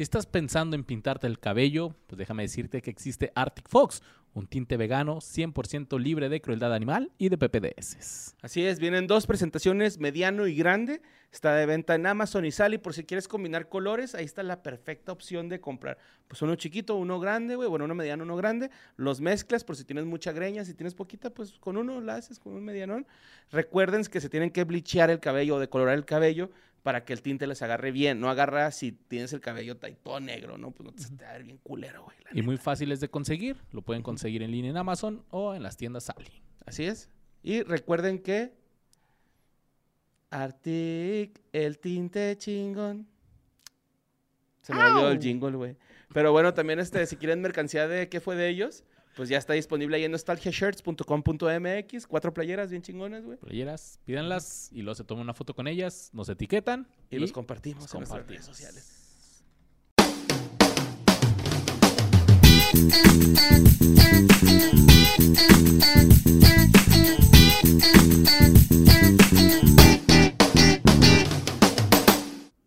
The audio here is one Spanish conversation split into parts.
Si estás pensando en pintarte el cabello, pues déjame decirte que existe Arctic Fox, un tinte vegano 100% libre de crueldad animal y de PPDS. Así es, vienen dos presentaciones, mediano y grande. Está de venta en Amazon y Sally. Por si quieres combinar colores, ahí está la perfecta opción de comprar. Pues uno chiquito, uno grande, güey. Bueno, uno mediano, uno grande. Los mezclas por si tienes mucha greña. Si tienes poquita, pues con uno la haces, con un medianón. Recuerden que se tienen que blichear el cabello o decolorar el cabello para que el tinte les agarre bien. No agarra si tienes el cabello todo negro, ¿no? Pues no te, te va a ver bien culero, güey. Y muy fáciles de conseguir. Lo pueden conseguir en línea en Amazon o en las tiendas Sally. Así es. Y recuerden que Arctic, el tinte chingón. Se me olvidó el jingle, güey. Pero bueno, también este, si quieren mercancía de qué fue de ellos, pues ya está disponible ahí en nostalgiashirts.com.mx. Cuatro playeras bien chingonas, güey. Playeras, pídanlas y luego se toman una foto con ellas, nos etiquetan Y, los compartimos los en nuestras compartimos. redes sociales.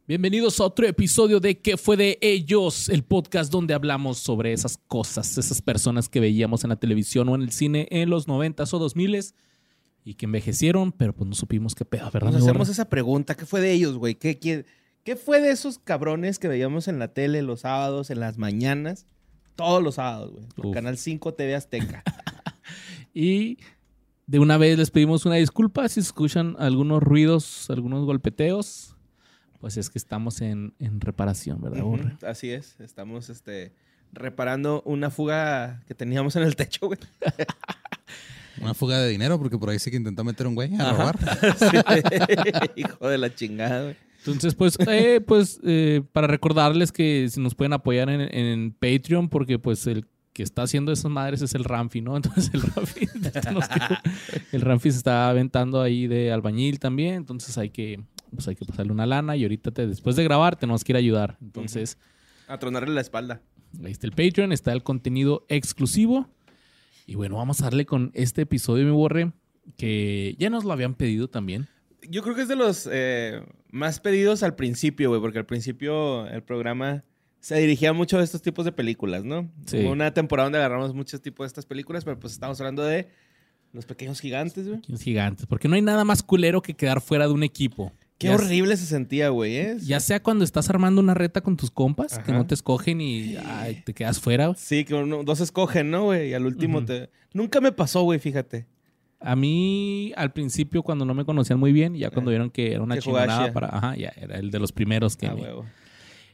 Bienvenidos a otro episodio de ¿Qué fue de ellos? El podcast donde hablamos sobre esas cosas, esas personas que veíamos en la televisión o en el cine en los 90s o 2000s y que envejecieron, pero pues no supimos qué pedo, ¿verdad? Nos hacemos gorra? esa pregunta. ¿Qué fue de ellos, güey? ¿Qué, qué, qué fue de esos cabrones que veíamos en la tele los sábados, en las mañanas? Todos los sábados, güey. Por. Canal 5 TV Azteca. Y de una vez les pedimos una disculpa si escuchan algunos ruidos, algunos golpeteos. Pues es que estamos en, en reparación, ¿verdad, Borre? Así es. Estamos este, reparando una fuga que teníamos en el techo, güey. Una fuga de dinero, porque por ahí sí que intentó meter un güey a Ajá. robar. Sí. Hijo de la chingada, güey. Entonces, pues, eh, pues eh, para recordarles que se nos pueden apoyar en, en Patreon, porque pues el que está haciendo esas madres es el Ramfi, ¿no? Entonces el Ramfi, nos el Ramfi se está aventando ahí de albañil también, entonces hay que, pues hay que pasarle una lana y ahorita te- después de grabar tenemos que ir a ayudar. Entonces, A tronarle la espalda. ahí está el Patreon, está el contenido exclusivo. Y bueno, vamos a darle con este episodio, mi borre, que ya nos lo habían pedido también. Yo creo que es de los eh, más pedidos al principio, güey, porque al principio el programa se dirigía mucho a estos tipos de películas, ¿no? Sí. Hubo una temporada donde agarramos muchos tipos de estas películas, pero pues estamos hablando de Los Pequeños Gigantes, güey. Los gigantes, porque no hay nada más culero que quedar fuera de un equipo. Qué Ya horrible se sentía, güey, ¿eh? Ya sea cuando estás armando una reta con tus compas, que no te escogen y ay, te quedas fuera. güey. Sí, que uno- dos escogen, ¿no, güey? Y al último te... Nunca me pasó, güey, fíjate. A mí, al principio, cuando no me conocían muy bien, ya cuando Ah. vieron que era una chingonada para. Ajá, ya era el de los primeros que. Ah, me-.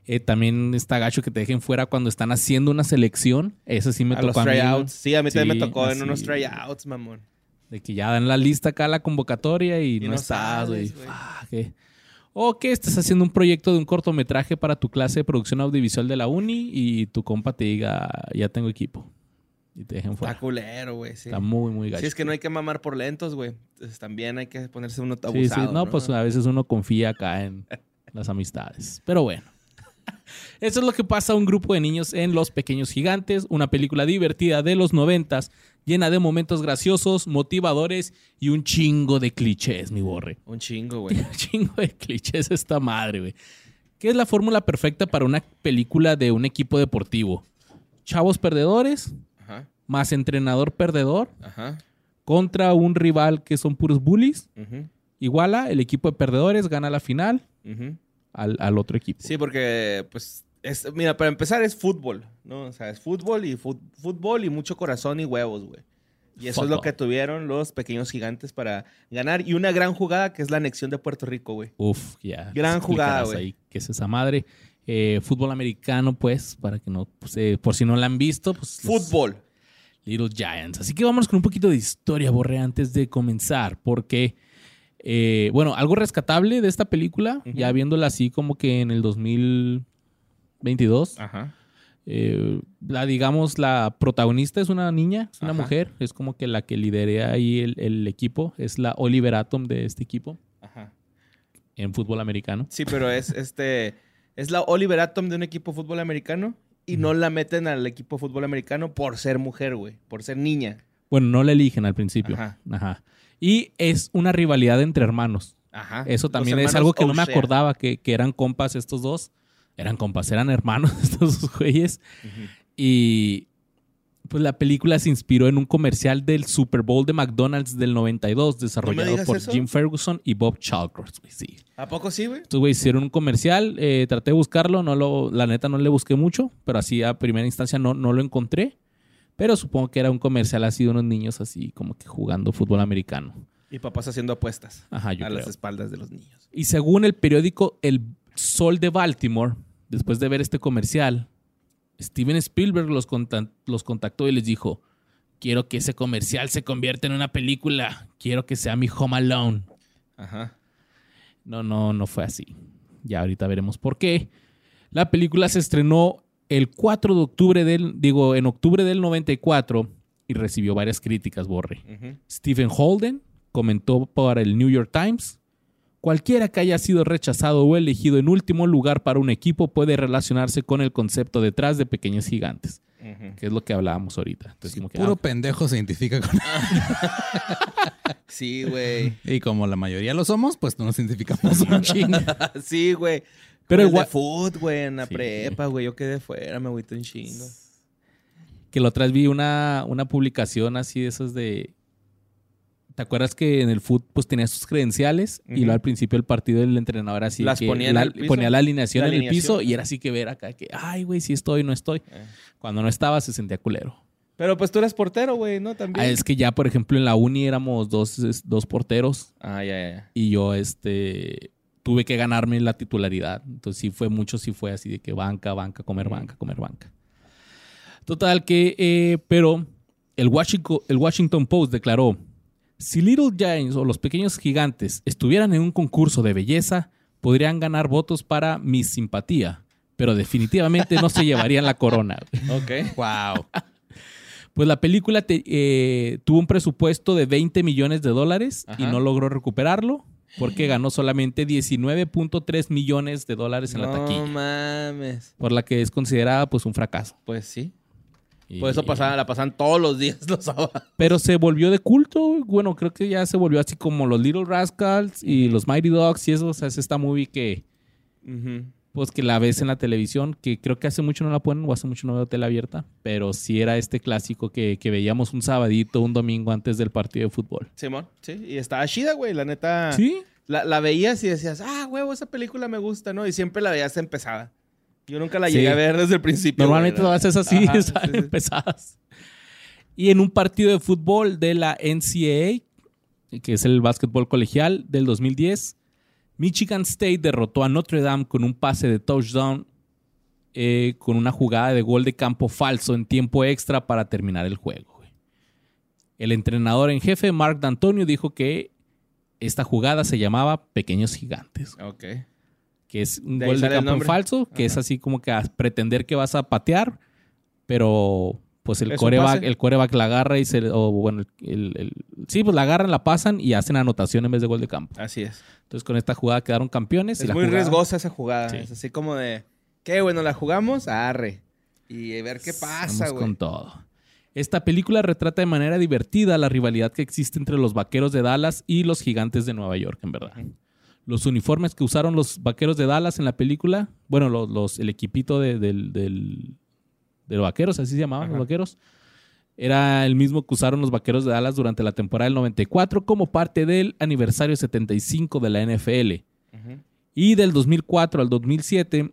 Eh, también está gacho que te dejen fuera cuando están haciendo una selección. Eso sí me a los tocó a mí. tryouts. Sí, a mí también me tocó en unos tryouts, mamón. De que ya dan la lista acá la convocatoria y, Y no, no estás, güey. eh. O que estás haciendo un proyecto de un cortometraje para tu clase de producción audiovisual de la uni y tu compa te diga, ya tengo equipo. Y te dejen fuera. Está culero, güey, sí. Está muy, muy gacho. Sí, es que no hay que mamar por lentos, güey. También hay que ponerse uno Sí, abusado, sí. No, pues a veces uno confía acá en las amistades. Pero bueno. Eso es lo que pasa a un grupo de niños en Los Pequeños Gigantes, una película divertida de los noventas, llena de momentos graciosos, motivadores y un chingo de clichés, mi borre. Un chingo, güey. Un chingo de clichés esta madre, güey. ¿Qué es la fórmula perfecta para una película de un equipo deportivo? Chavos perdedores, Ajá, más entrenador perdedor, ajá. contra un rival que son puros bullies. Iguala, el equipo de perdedores gana la final al, al otro equipo. Sí, porque, pues, es, mira, para empezar es fútbol, ¿no? O sea, es fútbol y fútbol y mucho corazón y huevos, güey. Y eso es lo que tuvieron los pequeños gigantes para ganar. Y una gran jugada que es la anexión de Puerto Rico, güey. Uf, ya. Gran jugada, güey. ¿Qué es esa madre? Eh, fútbol americano, pues, para que no, pues, eh, por si no la han visto, pues. Fútbol. Little Giants. Así que vamos con un poquito de historia, Borre, antes de comenzar, porque, eh, bueno, algo rescatable de esta película, ya viéndola así como que en el 2022, Ajá. eh, la, digamos, la protagonista es una niña, es una Ajá. mujer, es como que la que lidera ahí el, el equipo, es la Oliver Atom de este equipo Ajá. en fútbol americano. Sí, pero es este. Es la Oliver Atom de un equipo de fútbol americano. Y no la meten al equipo de fútbol americano por ser mujer, güey. Por ser niña. Bueno, no la eligen al principio. Ajá. Ajá. Y es una rivalidad entre hermanos. Ajá. Eso también es algo que no me acordaba, que, que eran compas estos dos. Eran compas, eran hermanos estos dos güeyes. Y pues la película se inspiró en un comercial del Super Bowl de McDonald's del 92, desarrollado por eso. Jim Ferguson y Bob Chalkers, güey, sí. ¿A poco sí, güey? Estos güeyes hicieron un comercial, eh, traté de buscarlo, no lo, la neta no le busqué mucho, pero así a primera instancia no, no lo encontré. Pero supongo que era un comercial así de unos niños así como que jugando fútbol americano. Y papás haciendo apuestas Ajá, yo a creo. las espaldas de los niños. Y según el periódico El Sol de Baltimore, después de ver este comercial, Steven Spielberg los, los contactó y les dijo, quiero que ese comercial se convierta en una película, quiero que sea mi Home Alone. Ajá. No, no, no fue así. Ya ahorita veremos por qué. La película se estrenó el 4 de octubre del, digo, en octubre del 94 y recibió varias críticas, Borre. Ujú. Stephen Holden comentó para el New York Times, cualquiera que haya sido rechazado o elegido en último lugar para un equipo puede relacionarse con el concepto detrás de pequeños gigantes, que es lo que hablábamos ahorita. Entonces, como que, Puro ah, pendejo se identifica con Sí, güey. Y como la mayoría lo somos, pues no nos identificamos un chingo. sí, güey. Pero el igual- de food, güey, en la Sí. prepa, güey. Yo quedé fuera, me agüité un chingo. que lo vez vi una, una publicación así de esas de... ¿Te acuerdas que en el fútbol pues tenía sus credenciales y luego al principio del partido el entrenador así Las que ponía en la, el piso. ponía la alineación La en el piso y era así que ver acá que, ay, güey, sí estoy, no estoy. Eh. Cuando no estaba se sentía culero. Pero pues tú eres portero, güey, ¿no? También. Ah, es que ya, por ejemplo, en la uni éramos dos, dos porteros Ah, ya, ya, ya. y yo este tuve que ganarme la titularidad. Entonces sí fue mucho, sí fue así de que banca, banca, comer banca, comer banca. Total que, eh, pero el Washington, el Washington Post declaró, si Little Giants o los pequeños gigantes estuvieran en un concurso de belleza, podrían ganar votos para mi simpatía, pero definitivamente no se llevarían la corona. Ok. wow. Pues la película te- eh, tuvo un presupuesto de 20 millones de dólares y no logró recuperarlo porque ganó solamente 19.3 millones de dólares en la no taquilla, mames. por la que es considerada pues un fracaso. Pues sí. Y- Por eso pasaba, la pasan todos los días los sábados. Pero se volvió de culto, bueno, creo que ya se volvió así como los Little Rascals y los Mighty Dogs y eso, o sea, es esta movie que pues que la ves en la televisión, que creo que hace mucho no la ponen o hace mucho no veo tele abierta, pero sí era este clásico que, que veíamos un sabadito, un domingo antes del partido de fútbol. Simón, sí. Y estaba chida, güey. La neta. Sí, La, la veías y decías, ah, huevo, esa película me gusta, ¿no? Y siempre la veías empezada. Yo nunca la Sí. llegué a ver desde el principio. Normalmente todas esas así, Ajá, están sí, sí. empezadas. Y en un partido de fútbol de la NCAA, que es el básquetbol colegial del 2010, Michigan State derrotó a Notre Dame con un pase de touchdown eh, con una jugada de gol de campo falso en tiempo extra para terminar el juego. güey. El entrenador en jefe, Mark D'Antonio, dijo que esta jugada se llamaba Pequeños Gigantes Ok. Que es un De gol de campo en falso, que es así como que a pretender que vas a patear, pero pues el coreback, el coreback la agarra y se, o bueno, el, el- sí, pues la agarran, la pasan y hacen anotación en vez de gol de campo. Así es. Entonces con esta jugada quedaron campeones. y Es la muy jugada- riesgosa esa jugada. Sí. Es así como de, ¿qué, bueno, la jugamos? Arre. Y ver qué pasa, güey. con todo. Esta película retrata de manera divertida la rivalidad que existe entre los vaqueros de Dallas y los gigantes de Nueva York, en verdad. Los uniformes que usaron los vaqueros de Dallas en la película, bueno, los, los- el equipito de, del- del- de los vaqueros, así se llamaban Ajá. los vaqueros, era el mismo que usaron los vaqueros de Dallas durante la temporada del 94 como parte del aniversario 75 de la NFL. Y del 2004 al 2007,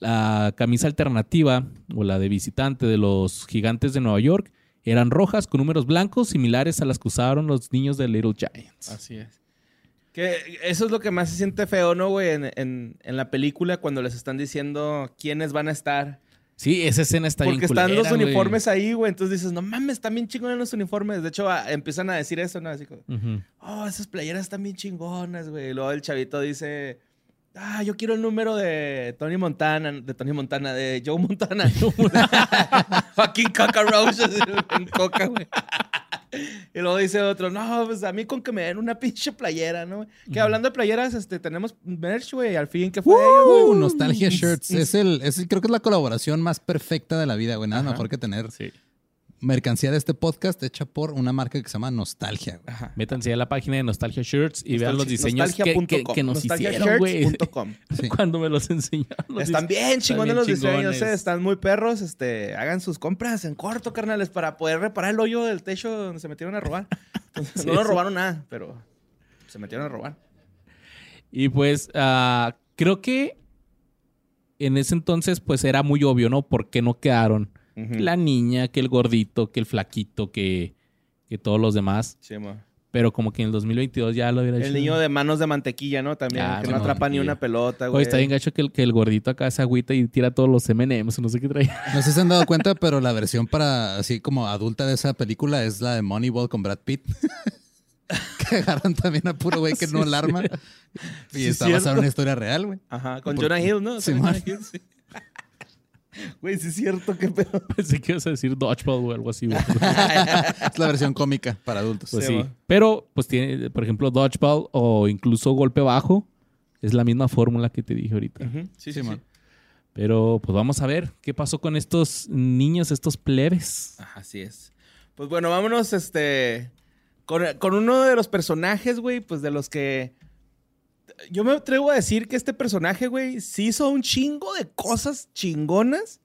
la camisa alternativa o la de visitante de los gigantes de Nueva York eran rojas con números blancos similares a las que usaron los niños de Little Giants. Así es. Que eso es lo que más se siente feo, ¿no, güey? En, en- en la película cuando les están diciendo quiénes van a estar. Sí, esa escena está Porque bien están los güey. uniformes ahí, güey. Entonces dices, no mames, están bien chingones los uniformes. De hecho, a- empiezan a decir eso, ¿no? Así como, oh, esas playeras están bien chingonas, güey. Y luego el chavito dice, ah, yo quiero el número de Tony Montana, de Tony Montana, de Joe Montana. Fucking cockroach así, en coca, güey. Y luego dice otro, no, pues a mí con que me den una pinche playera, ¿no? Que hablando de playeras, este, tenemos merch, güey, al fin, que fue? Uh, Nostalgia Shirts. Es el, es el- creo que es la colaboración más perfecta de la vida, güey. Nada Ajá. mejor que tener Sí. Mercancía de este podcast hecha por una marca que se llama Nostalgia. güey. Ajá. Métanse a la página de Nostalgia Shirts y vean los diseños que, Nostalgia.com. que- que nos hicieron, güey. Sí. Cuando me los enseñaron. los Están bien chingones bien los diseños, eh, están muy perros. Este, hagan sus compras en corto, carnales, para poder reparar el hoyo del techo donde se metieron a robar. Entonces, Sí, no nos robaron nada, pero se metieron a robar. Y pues ah, creo que en ese entonces pues era muy obvio, ¿no? ¿Por qué no quedaron La niña, que el gordito, que el flaquito, que, que todos los demás? Sí, mo. Pero como que en el 2022 ya lo hubiera hecho. El niño de manos de mantequilla, ¿no? También, que no atrapa ni una pelota, güey. Oye, está bien gacho que el, que el gordito acá se agüita y tira todos los M&M's, no sé qué trae. No sé si se han dado cuenta, pero la versión para así como adulta de esa película es la de Moneyball con Brad Pitt. que agarran también a puro güey que no Sí, alarma. Y Sí, está basada en una historia real, güey. Ajá, con Jonah Hill, ¿no? Sí. Jonah Hill, sí. Güey, sí es cierto, qué pedo. Pensé que ibas a decir Dodgeball o algo así. güey. Es la versión cómica para adultos. Pues Sí. Pero, pues tiene, por ejemplo, Dodgeball o incluso Golpe Bajo. Es la misma fórmula que te dije ahorita. Ujú, Sí, sí, sí. man. Pero, pues vamos a ver qué pasó con estos niños, estos plebes. Ajá, así es. Pues bueno, vámonos, este, con, con uno de los personajes, güey, pues de los que... Yo me atrevo a decir que este personaje, güey, sí hizo un chingo de cosas chingonas,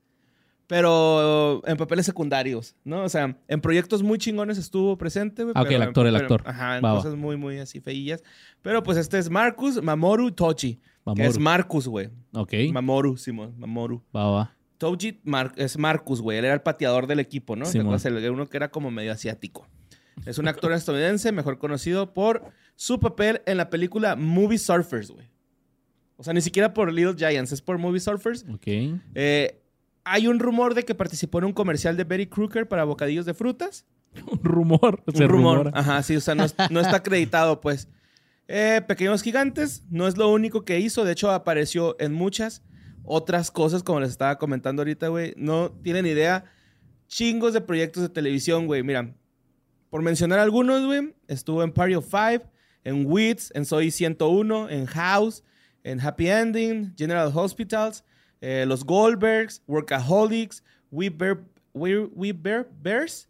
pero en papeles secundarios, ¿no? O sea, en proyectos muy chingones estuvo presente, güey. Ah, ok, el en actor, el actor. Ajá, en Va, va. cosas muy, muy así feillas. Pero pues este es Marcus Mamoru Tochi, que Mamoru. es Marcus, güey. Ok. Mamoru, Simón, Mamoru. Va, va. Toji Mar- es Marcus, güey. Él era el pateador del equipo, ¿no? ¿Te Simón. uno que era como medio asiático. Es un actor estadounidense, mejor conocido por su papel en la película Movie Surfers, güey. O sea, ni siquiera por Little Giants, es por Movie Surfers. Ok. Eh, hay un rumor de que participó en un comercial de Betty Crooker para bocadillos de frutas. Un rumor. Un Se rumor. rumora. Ajá, sí, o sea, no, no está acreditado, pues. Eh, Pequeños Gigantes no es lo único que hizo. De hecho, apareció en muchas otras cosas, como les estaba comentando ahorita, güey. No tienen idea. Chingos de proyectos de televisión, güey. Mira, por mencionar algunos, güey, estuvo en Party of Five, en Wits, en Soy 101, en House, en Happy Ending, General Hospitals, eh, Los Goldbergs, Workaholics, We Bear, We, We Bear Bears,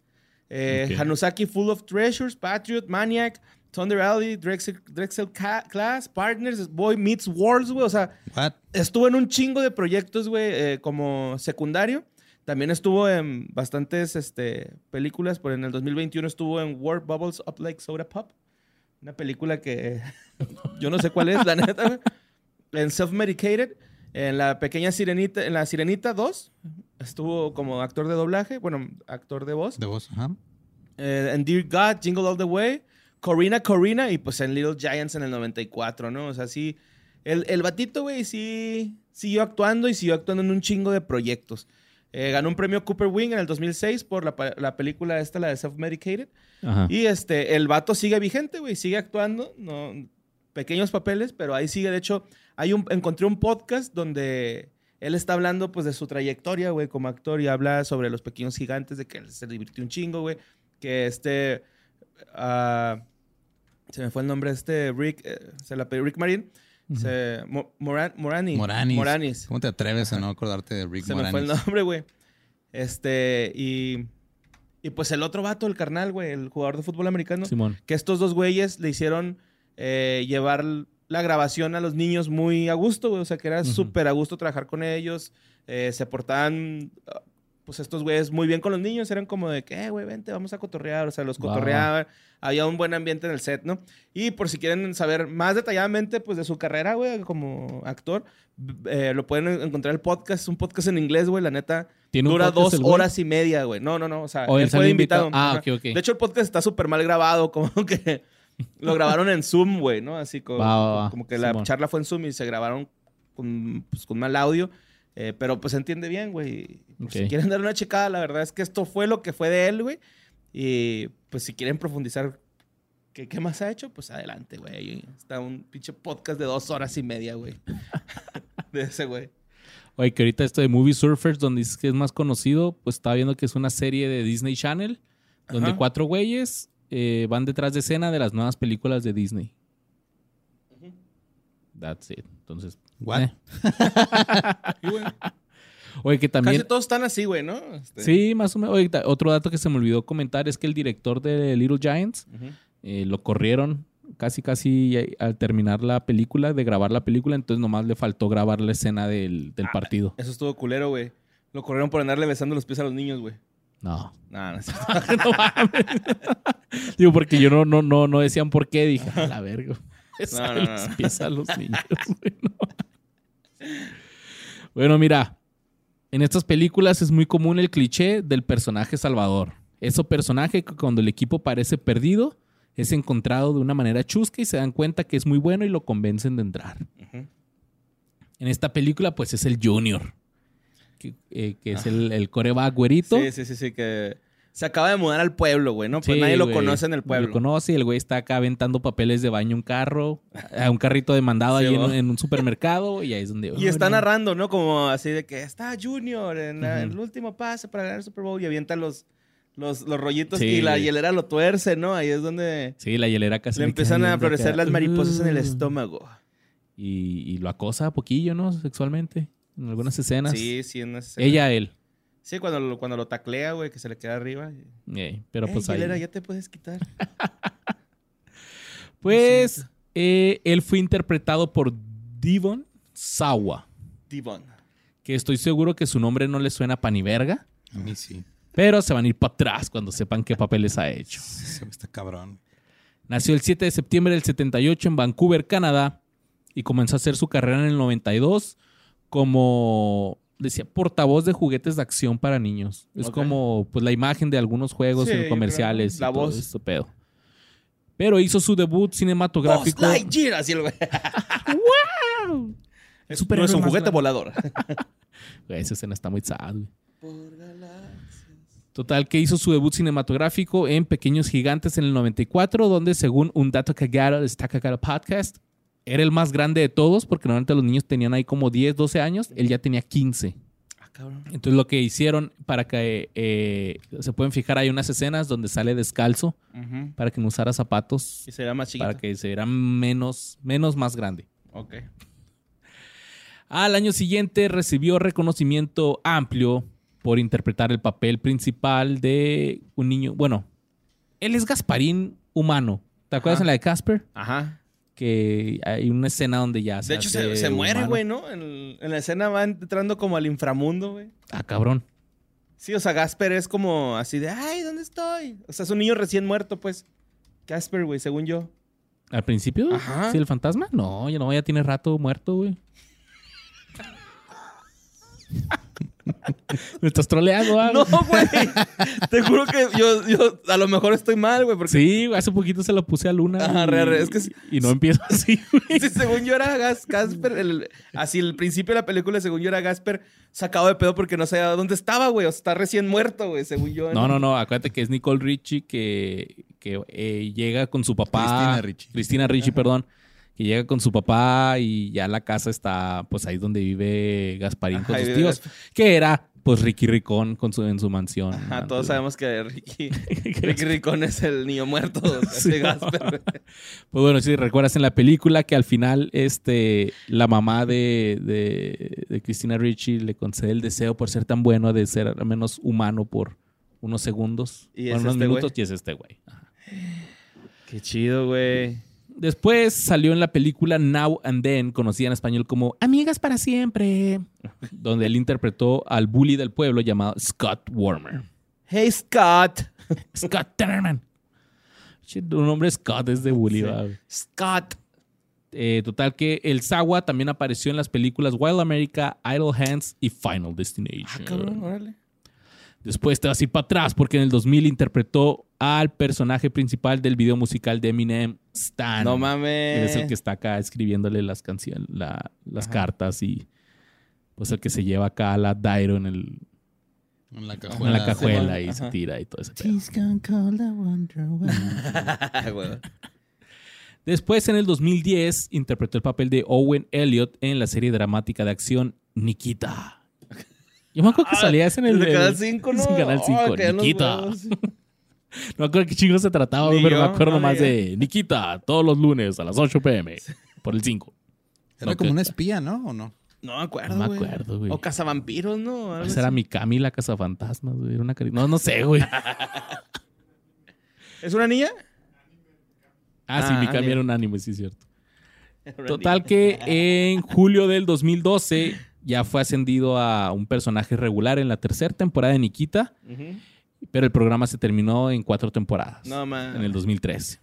eh. Hanusaki Full of Treasures, Patriot, Maniac, Thunder Alley, Drexel, Drexel Class, Partners, Boy Meets Worlds, güey. O sea, What? estuvo en un chingo de proyectos, güey, eh, como secundario. También estuvo en bastantes este, películas. Por en el 2021 estuvo en World Bubbles Up Like Soda Pop. Una película que yo no sé cuál es, la neta. En Self-Medicated. En la pequeña Sirenita, en la Sirenita 2. Estuvo como actor de doblaje, bueno, actor de voz. De voz, ajá. Eh, en Dear God, Jingle All the Way, Corina Corina y pues en Little Giants en el 94, ¿no? O sea, sí, el, el batito, güey, sí siguió actuando y siguió actuando en un chingo de proyectos. Eh, ganó un premio Cooper Wing en el 2006 por la, la película esta, la de Self-Medicated. Ajá. Y este, el vato sigue vigente, güey, sigue actuando, no, pequeños papeles, pero ahí sigue. De hecho, hay un, encontré un podcast donde él está hablando, pues, de su trayectoria, güey, como actor y habla sobre los pequeños gigantes, de que se divirtió un chingo, güey, que este, ah, se me fue el nombre de este Rick, eh, se la pedí, Rick Marin, se, Mo- Moran- Morani, Moranis. Moranis. ¿Cómo te atreves a no acordarte de Rick Se me fue el Moranis? nombre, güey. Este, y, y pues el otro vato, el carnal, güey, el jugador de fútbol americano, Simón. que estos dos güeyes le hicieron eh, llevar la grabación a los niños muy a gusto, güey. O sea, que era súper a gusto trabajar con ellos. Eh, se portaban, pues estos güeyes muy bien con los niños. Eran como de que, eh, güey, vente, vamos a cotorrear. O sea, los va. cotorreaban. Había un buen ambiente en el set, ¿no? Y por si quieren saber más detalladamente, pues, de su carrera, güey, como actor, eh, lo pueden encontrar en el podcast. Es un podcast en inglés, güey, la neta. ¿Tiene Dura dos horas y media, güey. No, no, no. O sea, O él fue invitado. invitado. Ah, ok, ok. De hecho, el podcast está súper mal grabado, como que lo grabaron en Zoom, güey, ¿no? Así como, como que la Simón. charla fue en Zoom y se grabaron con, pues, con mal audio. Eh, pero pues se entiende bien, güey. Por Si quieren dar una checada, la verdad es que esto fue lo que fue de él, güey. Y pues si quieren profundizar qué, qué más ha hecho, pues adelante, güey. Está un pinche podcast de dos horas y media, güey. de ese, güey. Oye, que ahorita esto de Movie Surfers, donde dices que es más conocido, pues estaba viendo que es una serie de Disney Channel, donde Ajá. cuatro güeyes eh, van detrás de escena de las nuevas películas de Disney. That's it. Entonces, What? eh. Oye, que también... Casi todos están así, güey, ¿no? Este, Sí, más o menos. Oye, otro dato que se me olvidó comentar es que el director de Little Giants eh, lo corrieron casi, casi al terminar la película, de grabar la película, entonces nomás le faltó grabar la escena del, del Ah, partido. Eso estuvo culero, güey. Lo corrieron por andarle besando los pies a los niños, güey. No. No no mames. Digo, porque yo no, no, no, no decían por qué. Dije, a la verga. No, no, los no. pies a los niños. güey, no. Bueno, mira. En estas películas es muy común el cliché del personaje salvador. Ese personaje que cuando el equipo parece perdido es encontrado de una manera chusca y se dan cuenta que es muy bueno y lo convencen de entrar. En esta película, pues es el Junior, que, eh, que es el, el coreback güerito. Sí, sí, sí, sí, que se acaba de mudar al pueblo, güey, ¿no? Pues Sí, nadie lo güey. conoce en el Lo pueblo. conoce y el güey está acá aventando papeles de baño a un carro, a un carrito de mandado Sí, ahí en, un supermercado y ahí es donde... Y está "Oh, no". narrando, ¿no? Como así de que está Junior en la- el último pase para ganar el Super Bowl y avienta los, los, los rollitos Sí, y la güey. hielera lo tuerce, ¿no? Ahí es donde Sí, la hielera casi... le empiezan a florecer las mariposas en el Uh. estómago. Y, y lo acosa a poquillo, ¿no? Sexualmente. En algunas escenas. Sí, sí, en esa escena. Ella, él. Sí, cuando lo, cuando lo taclea, güey, que se le queda arriba. Eh, pero Eh, pues ahí... ya te puedes quitar. Pues eh, él fue interpretado por Devon Sawa. Devon. Que estoy seguro que su nombre no le suena pa' ni verga. A mí sí. Pero se van a ir para atrás cuando sepan qué papeles ha hecho. Ese güey Está cabrón. Nació el 7 de septiembre del 78 en Vancouver, Canadá, y comenzó a hacer su carrera en el 92 como, decía, portavoz de juguetes de acción para niños. Es como pues, la imagen de algunos juegos Sí, en comerciales. claro. y La todo voz. este pedo. Pero hizo su debut cinematográfico. Buzz Lightyear, así el güey. Es No es un juguete volador. Güey, Esa escena está muy sad, güey. Total, que hizo su debut cinematográfico en Pequeños Gigantes en el 94, donde según un dato cagado de Está Cagado Podcast, era el más grande de todos, porque normalmente los niños tenían ahí como 10, 12 años, él ya tenía 15. Ah, cabrón. Entonces lo que hicieron para que eh, se pueden fijar, hay unas escenas donde sale descalzo para que no usara zapatos, Y sería más chiquito. para que se menos, menos más grande. Ok. Al año siguiente recibió reconocimiento amplio por interpretar el papel principal de un niño. Bueno, él es Gasparín humano. ¿Te acuerdas Ajá. en la de Casper? Ajá. Que hay una escena donde ya se De hecho, se, hace se muere, güey, ¿no? En, en la escena va entrando como al inframundo, güey. Ah, cabrón. Sí, o sea, Gasper es como así de, ay, ¿dónde estoy? O sea, es un niño recién muerto, pues. Gasper, güey, según yo. ¿Al principio? Ajá. ¿Sí, el fantasma? No, ya no, ya tiene rato muerto, güey. Me estás troleando, ah, No, güey? Te juro que yo, yo a lo mejor estoy mal, güey, porque Sí, güey, hace poquito se lo puse a Luna. Ajá, y, re, re, es que y no empiezo así, güey. Sí, según yo era Gas, Gasper, el- así el principio de la película, según yo era Gasper sacado de pedo porque no sabía dónde estaba, güey. O sea, está recién muerto, güey, según yo. No, no, no. Acuérdate que es Nicole Richie que, que eh, llega con su papá. Cristina Ricci. Cristina Ricci, perdón. Que llega con su papá y ya la casa está, pues ahí donde vive Gasparín con sus tíos. Que era, pues, Ricky Ricón con su, en su mansión. Ajá, todos sabemos que Ricky, Ricky Ricón es el niño muerto de Gasper. Pues bueno, si recuerdas en la película que al final este, la mamá de, de, de Cristina Ricci le concede el deseo por ser tan bueno de ser al menos humano por unos segundos, Y es unos este minutos, y es este güey. Qué chido, güey. Después salió en la película Now and Then, conocida en español como Amigas para siempre, donde él interpretó al bully del pueblo llamado Scott Warmer. Hey, Scott. Scott. Shit, Un nombre Scott es de bully, Sí. Scott. Eh, total que el Sawa también apareció en las películas Wild America, Idle Hands y Final Destination. Ah, cabrón, órale. Después te vas a ir para atrás porque en el 2000 interpretó al personaje principal del video musical de Eminem, Stan. No Él mames. es el que está acá escribiéndole las canciones, la- las Ajá. cartas y pues el que se lleva acá a la Dairo en, el, En la en cajuela. la cajuela Simón. y se tira y todo. Güey. Después, en el 2010, interpretó el papel de Owen Elliot en la serie dramática de acción Nikita. Yo me acuerdo que Ah, salía ese en el, el de Canal el- 5, ¿no? en Canal 5, Oh, caían los Nikita. No me acuerdo qué chingo se trataba, Ni pero me acuerdo no, yo. de Nikita, todos los lunes a las 8 pm, por el 5. Era como un espía, ¿no? ¿O no? No me acuerdo, No me acuerdo, güey. O Cazavampiros, ¿no? Algo Esa era así. Mikami, la cazafantasmas, güey. Era una cari- No, no sé, güey. ¿Es una niña? Ah, sí, Ah, Mikami anime. era un anime, sí, es cierto. Una Total que en julio del 2012 ya fue ascendido a un personaje regular en la tercera temporada de Nikita, pero el programa se terminó en cuatro temporadas. No, en el 2013.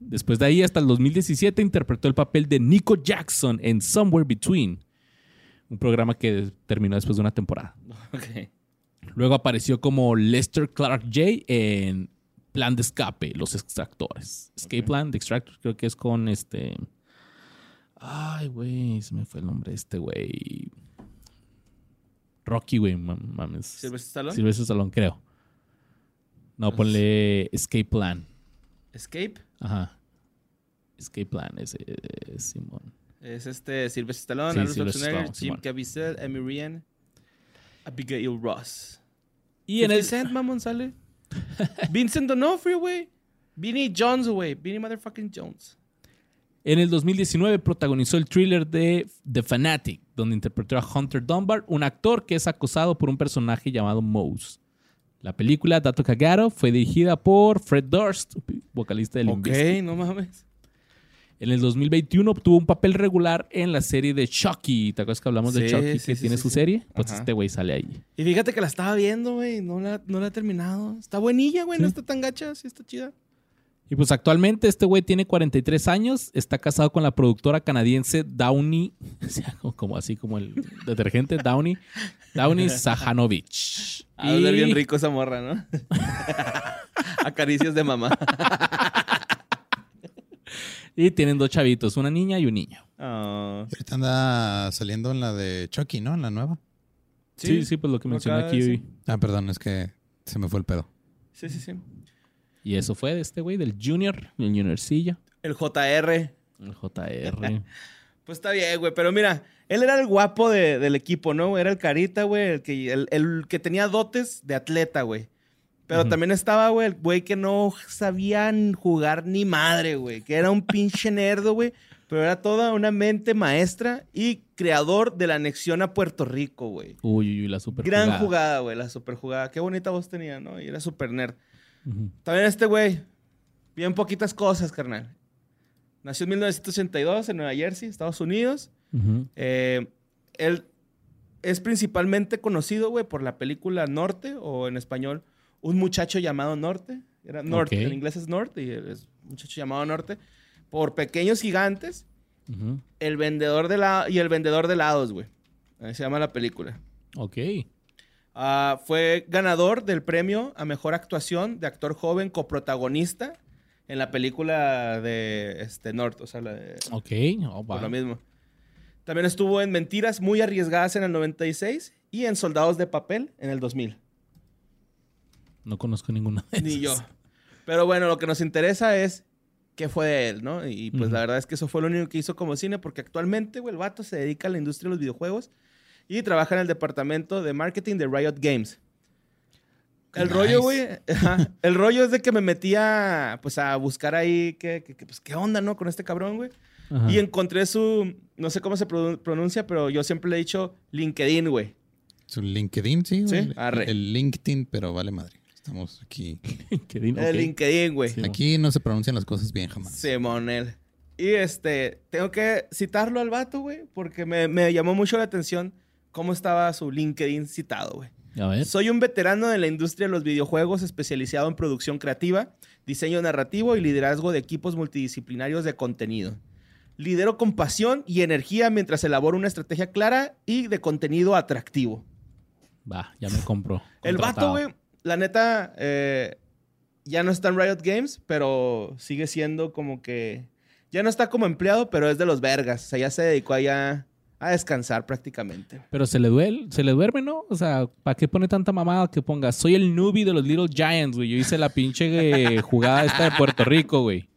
Después de ahí, hasta el 2017, interpretó el papel de Nico Jackson en Somewhere Between, un programa que terminó después de una temporada. Ok. Luego apareció como Lester Clark J en Plan de Escape, Los Extractores. Escape Ok. Plan de Extractors, creo que es con este... Ay, güey, se me fue el nombre de este güey. Rocky, güey, mam- mames. ¿Sylvester Stallone? Sylvester Stallone, creo. No, ponle Escape Plan. Escape. Ajá. Escape Plan, ese es Simón. Es este Sylvester Stallone, Sí, Arnold Schwarzenegger, Jim. Caviezel, Amy Ryan, Abigail Ross. Y en el, Cent, mamón, sale. Vincent D'Onofrio, güey. Vinnie Jones, güey. Vinnie motherfucking Jones. en el 2019 protagonizó el thriller de The Fanatic, donde interpretó a Hunter Dunbar, un actor que es acosado por un personaje llamado Mose. La película Dato Cagaro fue dirigida por Fred Durst, vocalista del Ok, Invisible. no mames. En el 2021 obtuvo un papel regular en la serie de Chucky. ¿Te acuerdas que hablamos de Chucky sí, que sí, tiene su serie? Pues Ajá. este güey sale ahí. Y fíjate que la estaba viendo, güey. No la, no la he terminado. Está buenilla, güey. No está tan gacha. Sí está chida. Y pues actualmente este güey tiene 43 años, está casado con la productora canadiense Downey, o sea, como- así como el detergente Downey, Downey Sahanovich. A Y- bien rico esa morra, ¿no? Acaricias de mamá. Y tienen dos chavitos, una niña y un niño. Y ahorita anda saliendo en la de Chucky, ¿no? En la nueva. Sí, sí, pues lo que mencioné aquí. Ah, perdón, es que se me fue el pedo. sí, sí, sí. Y eso fue de este güey, del Junior, el Juniorcillo, El JR. el JR. Pues está bien, güey. Pero mira, él era el guapo de- del equipo, ¿no? Era el carita, güey. El que, el, el que tenía dotes de atleta, güey. Pero también estaba, güey, el güey que no sabían jugar ni madre, güey. Que era un pinche nerdo, güey. Pero era toda una mente maestra y creador de la anexión a Puerto Rico, güey. Uy, uy, uy, la super Gran jugada, güey, la super jugada. Qué bonita voz tenía, ¿no? Y era super nerd. También este güey, bien poquitas cosas, carnal. Nació en 1982 en Nueva Jersey, Estados Unidos. Eh, él es principalmente conocido, güey, por la película Norte, o en español, Un muchacho llamado Norte. Era Norte, en inglés es Norte, y es un muchacho llamado Norte. Por Pequeños Gigantes, el vendedor de la y el vendedor de helados, güey. Se llama la película. Ok. Ah, fue ganador del premio a mejor actuación de actor joven coprotagonista en la película de este Norte, o sea, la de- Ok. Oh, lo mismo. También estuvo en Mentiras muy arriesgadas en el 96 y en Soldados de Papel en el 2000. No conozco ninguna de Ni yo. Pero bueno, lo que nos interesa es qué fue de él, ¿no? Y pues la verdad es que eso fue lo único que hizo como cine, porque actualmente, güey, el vato se dedica a la industria de los videojuegos y trabaja en el departamento de marketing de Riot Games. El Nice. rollo, güey, el rollo es de que me metía, pues, a buscar ahí, qué, qué- qué- pues, qué onda, ¿no? Con este cabrón, güey. Ajá. Y encontré su, no sé cómo se pronuncia, pero yo siempre le he dicho LinkedIn, güey. Su LinkedIn, sí. güey. Sí, El- arre. El LinkedIn, pero vale madre. Estamos aquí. LinkedIn, El. LinkedIn, güey. Sí. Aquí no se pronuncian las cosas bien jamás. Simonel. Y este, tengo que citarlo al vato, güey, porque me, me llamó mucho la atención cómo estaba su LinkedIn citado, güey. A ver. Soy un veterano de la industria de los videojuegos especializado en producción creativa, diseño narrativo y liderazgo de equipos multidisciplinarios de contenido. Lidero con pasión y energía mientras elaboro una estrategia clara y de contenido atractivo. Va, ya me compro. El vato, güey, la neta, eh, ya no está en Riot Games, pero sigue siendo como que. Ya no está como empleado, pero es de los vergas. O sea, ya se dedicó allá a descansar prácticamente. Pero se le duele, se le duerme, ¿no? O sea, ¿para qué pone tanta mamada que ponga? Soy el newbie de los Little Giants, güey. Yo hice la pinche eh, jugada esta de Puerto Rico, güey.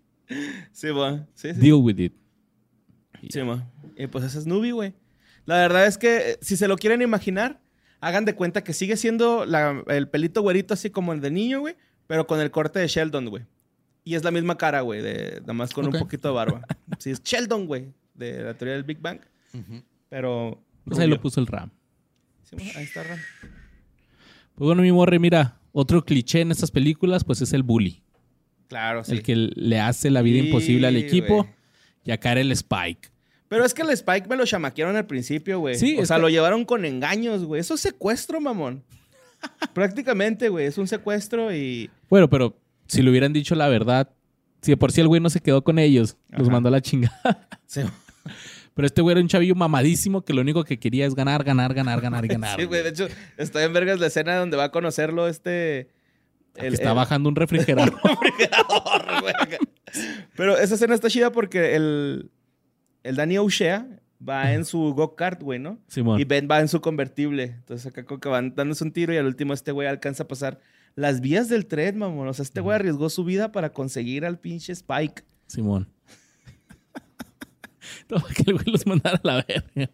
Sí, sí. Deal with it. Sí, mo. Y pues ese es Nubi, güey. La verdad es que eh, si se lo quieren imaginar, hagan de cuenta que sigue siendo la- el pelito güerito así como el de niño, güey, pero con el corte de Sheldon, güey. Y es la misma cara, güey, nada más con un poquito de barba. Sí, es Sheldon, güey, de la teoría del Big Bang. Ujú. Pero Pues ahí lo puso el Ram. Sí, ahí está Ram. Pues bueno, mi morre, mira, otro cliché en estas películas, pues es el bully. Claro, sí. El que le hace la vida Sí, imposible al equipo. Y acá era el Spike. Pero es que el Spike me lo chamaquearon al principio, güey. Sí, o sea, que- lo llevaron con engaños, güey. Eso es secuestro, mamón. Prácticamente, güey. Es un secuestro y... Bueno, pero si le hubieran dicho la verdad, si de por sí el güey no se quedó con ellos, los mandó a la chingada. Pero este güey era un chavillo mamadísimo que lo único que quería es ganar, ganar, ganar, ganar y ganar. Sí, güey. De hecho, está en vergas la escena donde va a conocerlo este... Que está bajando un refrigerador. refrigerador, güey. Pero esa escena está chida porque el, el Danny O'Shea va en su go-kart, güey, ¿no? Simón. Y Ben va en su convertible. Entonces acá como que van dándose un tiro y al último este güey alcanza a pasar las vías del tren, mamón. O sea, este güey arriesgó su vida para conseguir al pinche Spike. Simón. Todo que el güey los mandara a la verga.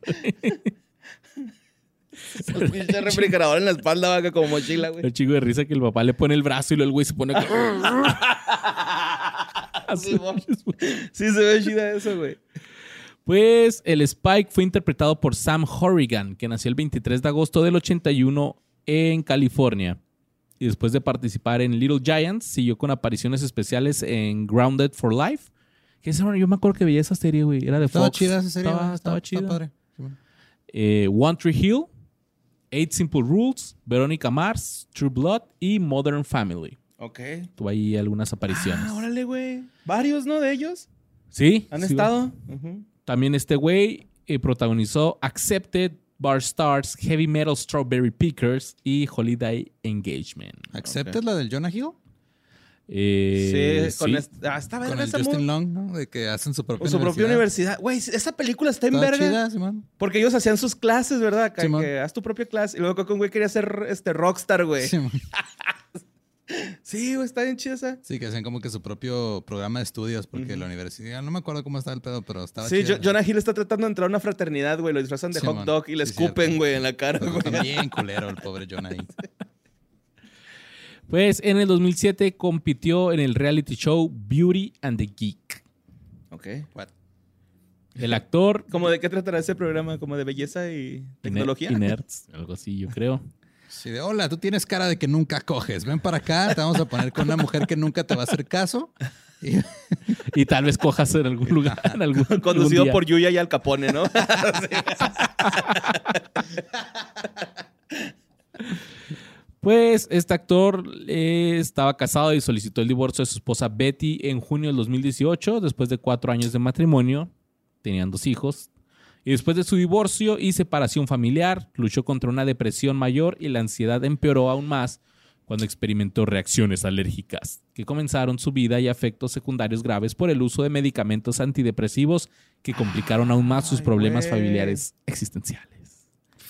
El pinche refrigerador en la espalda, vaca, como mochila, güey. El chico de risa que el papá le pone el brazo y luego el güey se pone. Sí. Sí, se ve chida eso, güey. Pues el Spike fue interpretado por Sam Horrigan, que nació el 23 de agosto del 81 en California. Y después de participar en Little Giants, siguió con apariciones especiales en Grounded for Life. Que esa- yo me acuerdo que veía esa serie, güey. Era de Estaba Fox. chida esa serie. Estaba, güey. estaba chida. padre. Eh, One Tree Hill, Eight Simple Rules, Verónica Mars, True Blood y Modern Family. Ok. Tuvo ahí algunas apariciones. Ah, órale, güey. Varios, ¿no? De ellos. Sí. Han sí, estado. También este güey eh, protagonizó Accepted, Bar Stars, Heavy Metal Strawberry Pickers y Holiday Engagement. ¿Accepted la del Jonah Hill? Eh, sí, con sí. este- ah, está Con verga el esa Justin Long, ¿no? De que hacen su propia Con su propia universidad. Güey, esa película está en verga. chida, Simón. Porque ellos hacían sus clases, ¿verdad? Acá, Simón. que haz tu propia clase. Y luego que un güey quería ser este, rockstar, güey. Sí, Simón. güey, está bien chida esa. Sí, que hacían como que su propio programa de estudios, porque la universidad, no me acuerdo cómo estaba el pedo, pero estaba Sí, chida. Jonah Hill está tratando de entrar a una fraternidad, güey. Lo disfrazan de hot dog y le Sí, escupen, güey, en la cara, güey. También culero el pobre Jonah Hill. Pues en el 2007 compitió en el reality show Beauty and the Geek. Ok. What? El actor... ¿Cómo de qué tratará ese programa? ¿Como de belleza y tecnología? Y nerds, algo así, yo creo. Sí, de hola, tú tienes cara de que nunca coges. Ven para acá, te vamos a poner con una mujer que nunca te va a hacer caso. Y- Y tal vez cojas en algún lugar. En algún, algún Conducido día. por Yuya y Al Capone, ¿no? Pues este actor eh, estaba casado y solicitó el divorcio de su esposa Betty en junio del 2018, después de cuatro años de matrimonio. Tenían dos hijos. Y después de su divorcio y separación familiar, luchó contra una depresión mayor y la ansiedad empeoró aún más cuando experimentó reacciones alérgicas, que comenzaron su vida y afectos secundarios graves por el uso de medicamentos antidepresivos que complicaron aún más sus problemas familiares existenciales.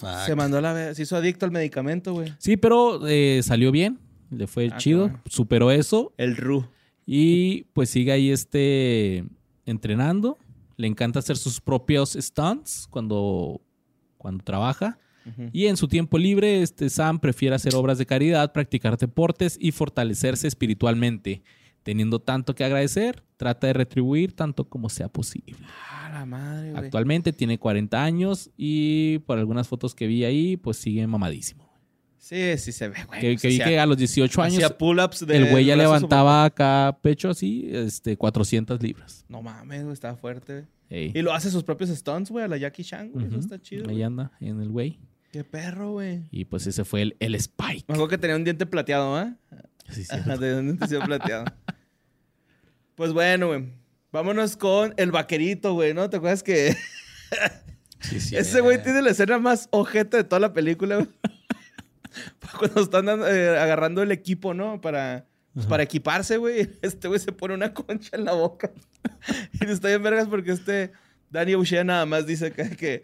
Fuck. Se mandó a la... Se hizo adicto al medicamento, güey. Sí, pero eh, salió bien, le fue Ah, chido, superó eso El Ru. y pues sigue ahí este entrenando. Le encanta hacer sus propios stunts cuando, cuando trabaja. Y en su tiempo libre, este Sam prefiere hacer obras de caridad, practicar deportes y fortalecerse espiritualmente. Teniendo tanto que agradecer, trata de retribuir tanto como sea posible. Ah, la madre, güey. Actualmente tiene 40 años y por algunas fotos que vi ahí, pues sigue mamadísimo. Sí, sí se ve, güey. Que, Pues que vi que a los 18 años pull-ups de el güey ya levantaba acá pecho así, este, 400 libras. No mames, güey, está fuerte. Ey. Y lo hace sus propios stunts, güey, a la Jackie Chan, güey. Eso Ujú. está chido. Ahí anda, en el güey. Qué perro, güey. Y pues ese fue el, el Spike. Me acuerdo que tenía un diente plateado, ¿ah? Sí. Ajá, de un plateado. Pues bueno, güey. Vámonos con el vaquerito, güey, ¿no? ¿Te acuerdas que Sí, sí, ese eh. güey tiene la escena más ojete de toda la película, güey? Cuando están eh, agarrando el equipo, ¿no? Para, pues, para equiparse, güey. Este güey se pone una concha en la boca. y está bien vergas porque este Danny O'Shea nada más dice que, que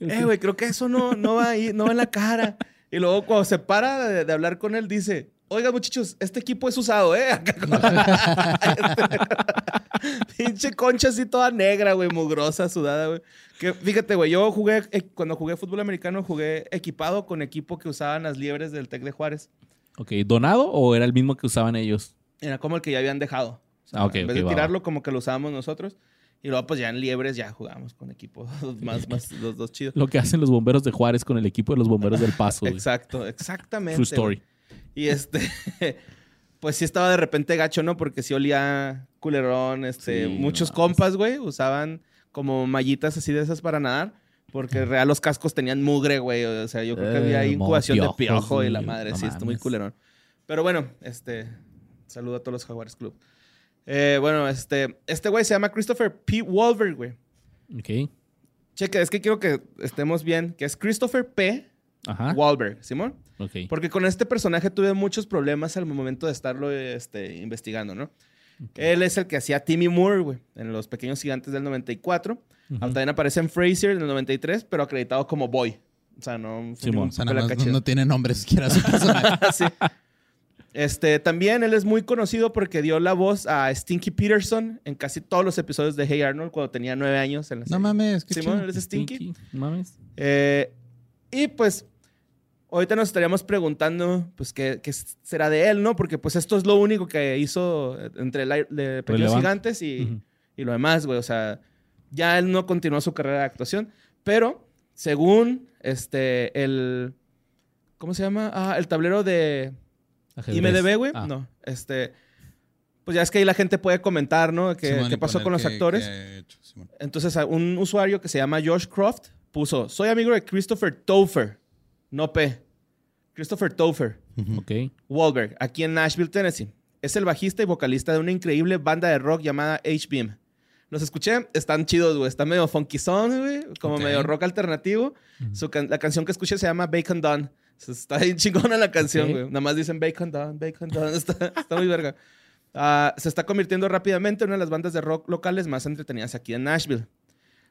eh, güey, creo que eso no, no va ahí, no va en la cara. Y luego cuando se para de, de hablar con él, dice, oiga, muchachos, este equipo es usado, ¿eh? Pinche concha así toda negra, güey, mugrosa, sudada, güey. Que fíjate, güey, yo jugué, eh, cuando jugué fútbol americano, jugué equipado con equipo que usaban las liebres del Tec de Juárez. Ok, ¿donado o era el mismo que usaban ellos? Era como el que ya habían dejado. O sea, Ah, ok, en vez de va, tirarlo, como que lo usábamos nosotros. Y luego, pues ya en Liebres ya jugamos con equipos más, más, los dos chidos. Lo que hacen los bomberos de Juárez con el equipo de los bomberos del Paso. Exacto, exactamente. True story. güey. Y este, pues sí estaba de repente gacho, ¿no? Porque sí olía culerón, este, Sí, muchos no compas, güey, usaban como mallitas así de esas para nadar. Porque real los cascos tenían mugre, güey. O sea, yo creo que había Eh, incubación de piojo y la madre. No sí, está muy culerón. Pero bueno, este, saludo a todos los Jaguares Club. Eh, bueno, este, este güey se llama Christopher P. Wolver, güey. Ok. Cheque, es que quiero que estemos bien, que es Christopher P. Ajá. Wahlberg, ¿Simón? Porque con este personaje tuve muchos problemas al momento de estarlo este, investigando, ¿no? Él es el que hacía Timmy Moore, güey, en Los Pequeños Gigantes del 94. Ujú. También aparece en Frasier en el 93, pero acreditado como Boy. O sea, no Simón. ningún O sea, papel nada más acá no, tiene nombre siquiera su personaje. Sí. Este, también él es muy conocido porque dio la voz a Stinky Peterson en casi todos los episodios de Hey Arnold cuando tenía nueve años en la No serie. mames, qué Simón, él es Stinky. No Mames. Eh, y pues, ahorita nos estaríamos preguntando, pues, ¿qué, qué será de él, no? Porque, pues, esto es lo único que hizo eh, entre el aire- de Pequeños. Gigantes y, y lo demás, güey. O sea, ya él no continuó su carrera de actuación, pero según este, el. ¿Cómo se llama? Ah, el tablero de Ajedrez. IMDB, güey. Ah. No, este. Pues ya es que ahí la gente puede comentar, ¿no? ¿Qué, Simón, qué pasó con los actores? hecho, Simón. Entonces, un usuario que se llama Josh Croft puso: Soy amigo de Christopher Topher, no P. Christopher Topher, Ujú. Ok. Wahlberg, aquí en Nashville, Tennessee. Es el bajista y vocalista de una increíble banda de rock llamada H-Beam. Los escuché, están chidos, güey. Están medio funky son, güey. Como Ok. medio rock alternativo. Su can- la canción que escuché se llama Bacon sea, Está bien chingona la canción, güey. Nada más dicen Bacon Dawn, Bacon Dawn. Está, está muy verga. Ah, se está convirtiendo rápidamente en una de las bandas de rock locales más entretenidas aquí en Nashville.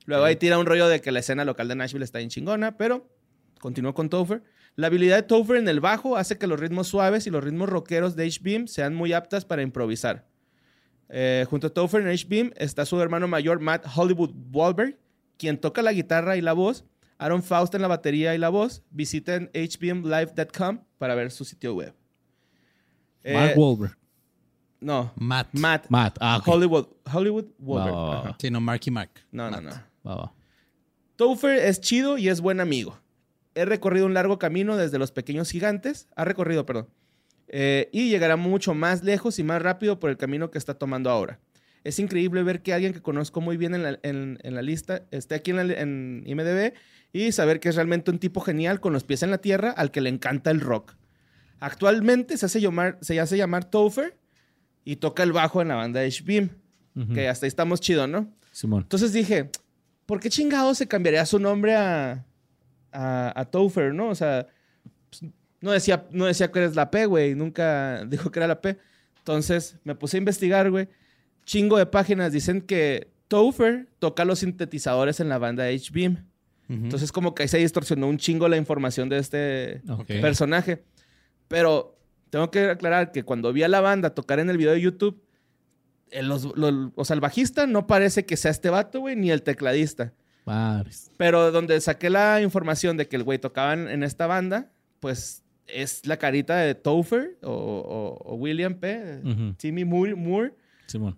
Luego ahí tira un rollo de que la escena local de Nashville está bien chingona, pero continuó con Topher. La habilidad de Topher en el bajo hace que los ritmos suaves y los ritmos rockeros de H-Beam sean muy aptas para improvisar. Eh, junto a Topher en H-Beam está su hermano mayor Matt Hollywood Wahlberg, quien toca la guitarra y la voz. Aaron Faust en la batería y la voz. Visiten hbeamlive.com para ver su sitio web. Eh, Mark Wahlberg. no, Matt. Matt, Matt. Ah, ok. Hollywood, Hollywood Wahlberg. Sí, no, Marky Mark. No, no, Matt. no. Va, va. Topher es chido y es buen amigo. He recorrido un largo camino desde los pequeños gigantes. Ha recorrido, perdón. Eh, y llegará mucho más lejos y más rápido por el camino que está tomando ahora. Es increíble ver que alguien que conozco muy bien en la, en- en la lista esté aquí en, la- en IMDB y saber que es realmente un tipo genial con los pies en la tierra al que le encanta el rock. Actualmente se hace llamar, se hace llamar Topher y toca el bajo en la banda de H-Beam, Ujú. que hasta ahí estamos chido, ¿no? Simón. Entonces dije, ¿por qué chingado se cambiaría su nombre a, a, a Topher, no? O sea, pues, no, decía, no decía que eres la P, güey. Nunca dijo que era la P. Entonces me puse a investigar, güey. Chingo de páginas dicen que Topher toca los sintetizadores en la banda H-Beam. Entonces como que ahí se distorsionó un chingo la información de este personaje. Pero tengo que aclarar que cuando vi a la banda tocar en el video de YouTube, el, los- lo- o sea, el bajista no parece que sea este vato, güey, ni el tecladista. Madres. Pero donde saqué la información de que el güey tocaba en, esta banda, pues es la carita de Topher o, o- o William P. Timmy Moore. Moore. Simón.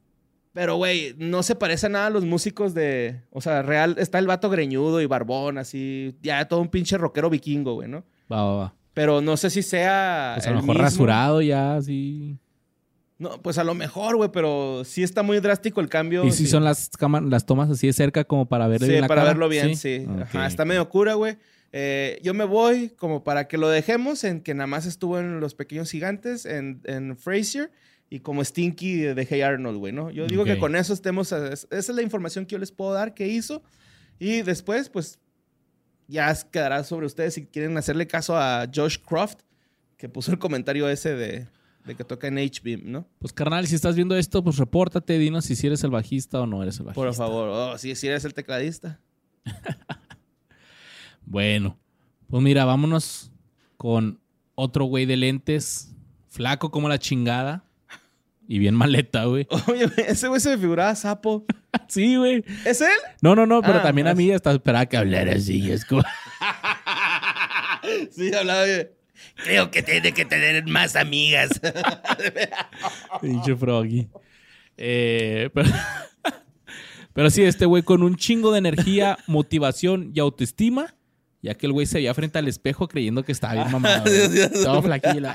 Pero, güey, no se parece a nada a los músicos de... O sea, real, está el vato greñudo y barbón, así. Ya todo un pinche rockero vikingo, güey, ¿no? Va, va, va. Pero no sé si sea. Pues a lo mejor mismo. rasurado ya, así. No, pues a lo mejor, güey, pero sí está muy drástico el cambio. Y si sí. son las, las tomas así de cerca como para verle Sí, bien la para cara. verlo bien, sí. Ajá, está medio cura, güey. Eh, yo me voy como para que lo dejemos en que nada más estuvo en Los Pequeños Gigantes, en, en Frasier y como Stinky de, Hey Arnold, güey, ¿no? Yo digo que con eso estemos... a- esa es la información que yo les puedo dar que hizo. Y después, pues, ya quedará sobre ustedes si quieren hacerle caso a Josh Croft, que puso el comentario ese de, de que toca en H-Beam, ¿no? Pues carnal, si estás viendo esto, pues repórtate, dinos si eres el bajista o no eres el bajista. Por favor. Oh, sí, sí eres el tecladista. Bueno, pues mira, vámonos con otro güey de lentes, flaco como la chingada y bien maleta, güey. Oye, ese güey se me figuraba sapo. Sí, güey. ¿Es él? No, no, no, pero Ah, también a es- mí hasta esperaba que hablara así. Es como... Sí, hablaba de... Creo que tiene que tener más amigas. Pinche froggy. Eh, pero, Pero sí, este güey con un chingo de energía, motivación y autoestima, ya que el güey se veía frente al espejo creyendo que estaba bien mamado. Dios, Dios. Todo flaquillo.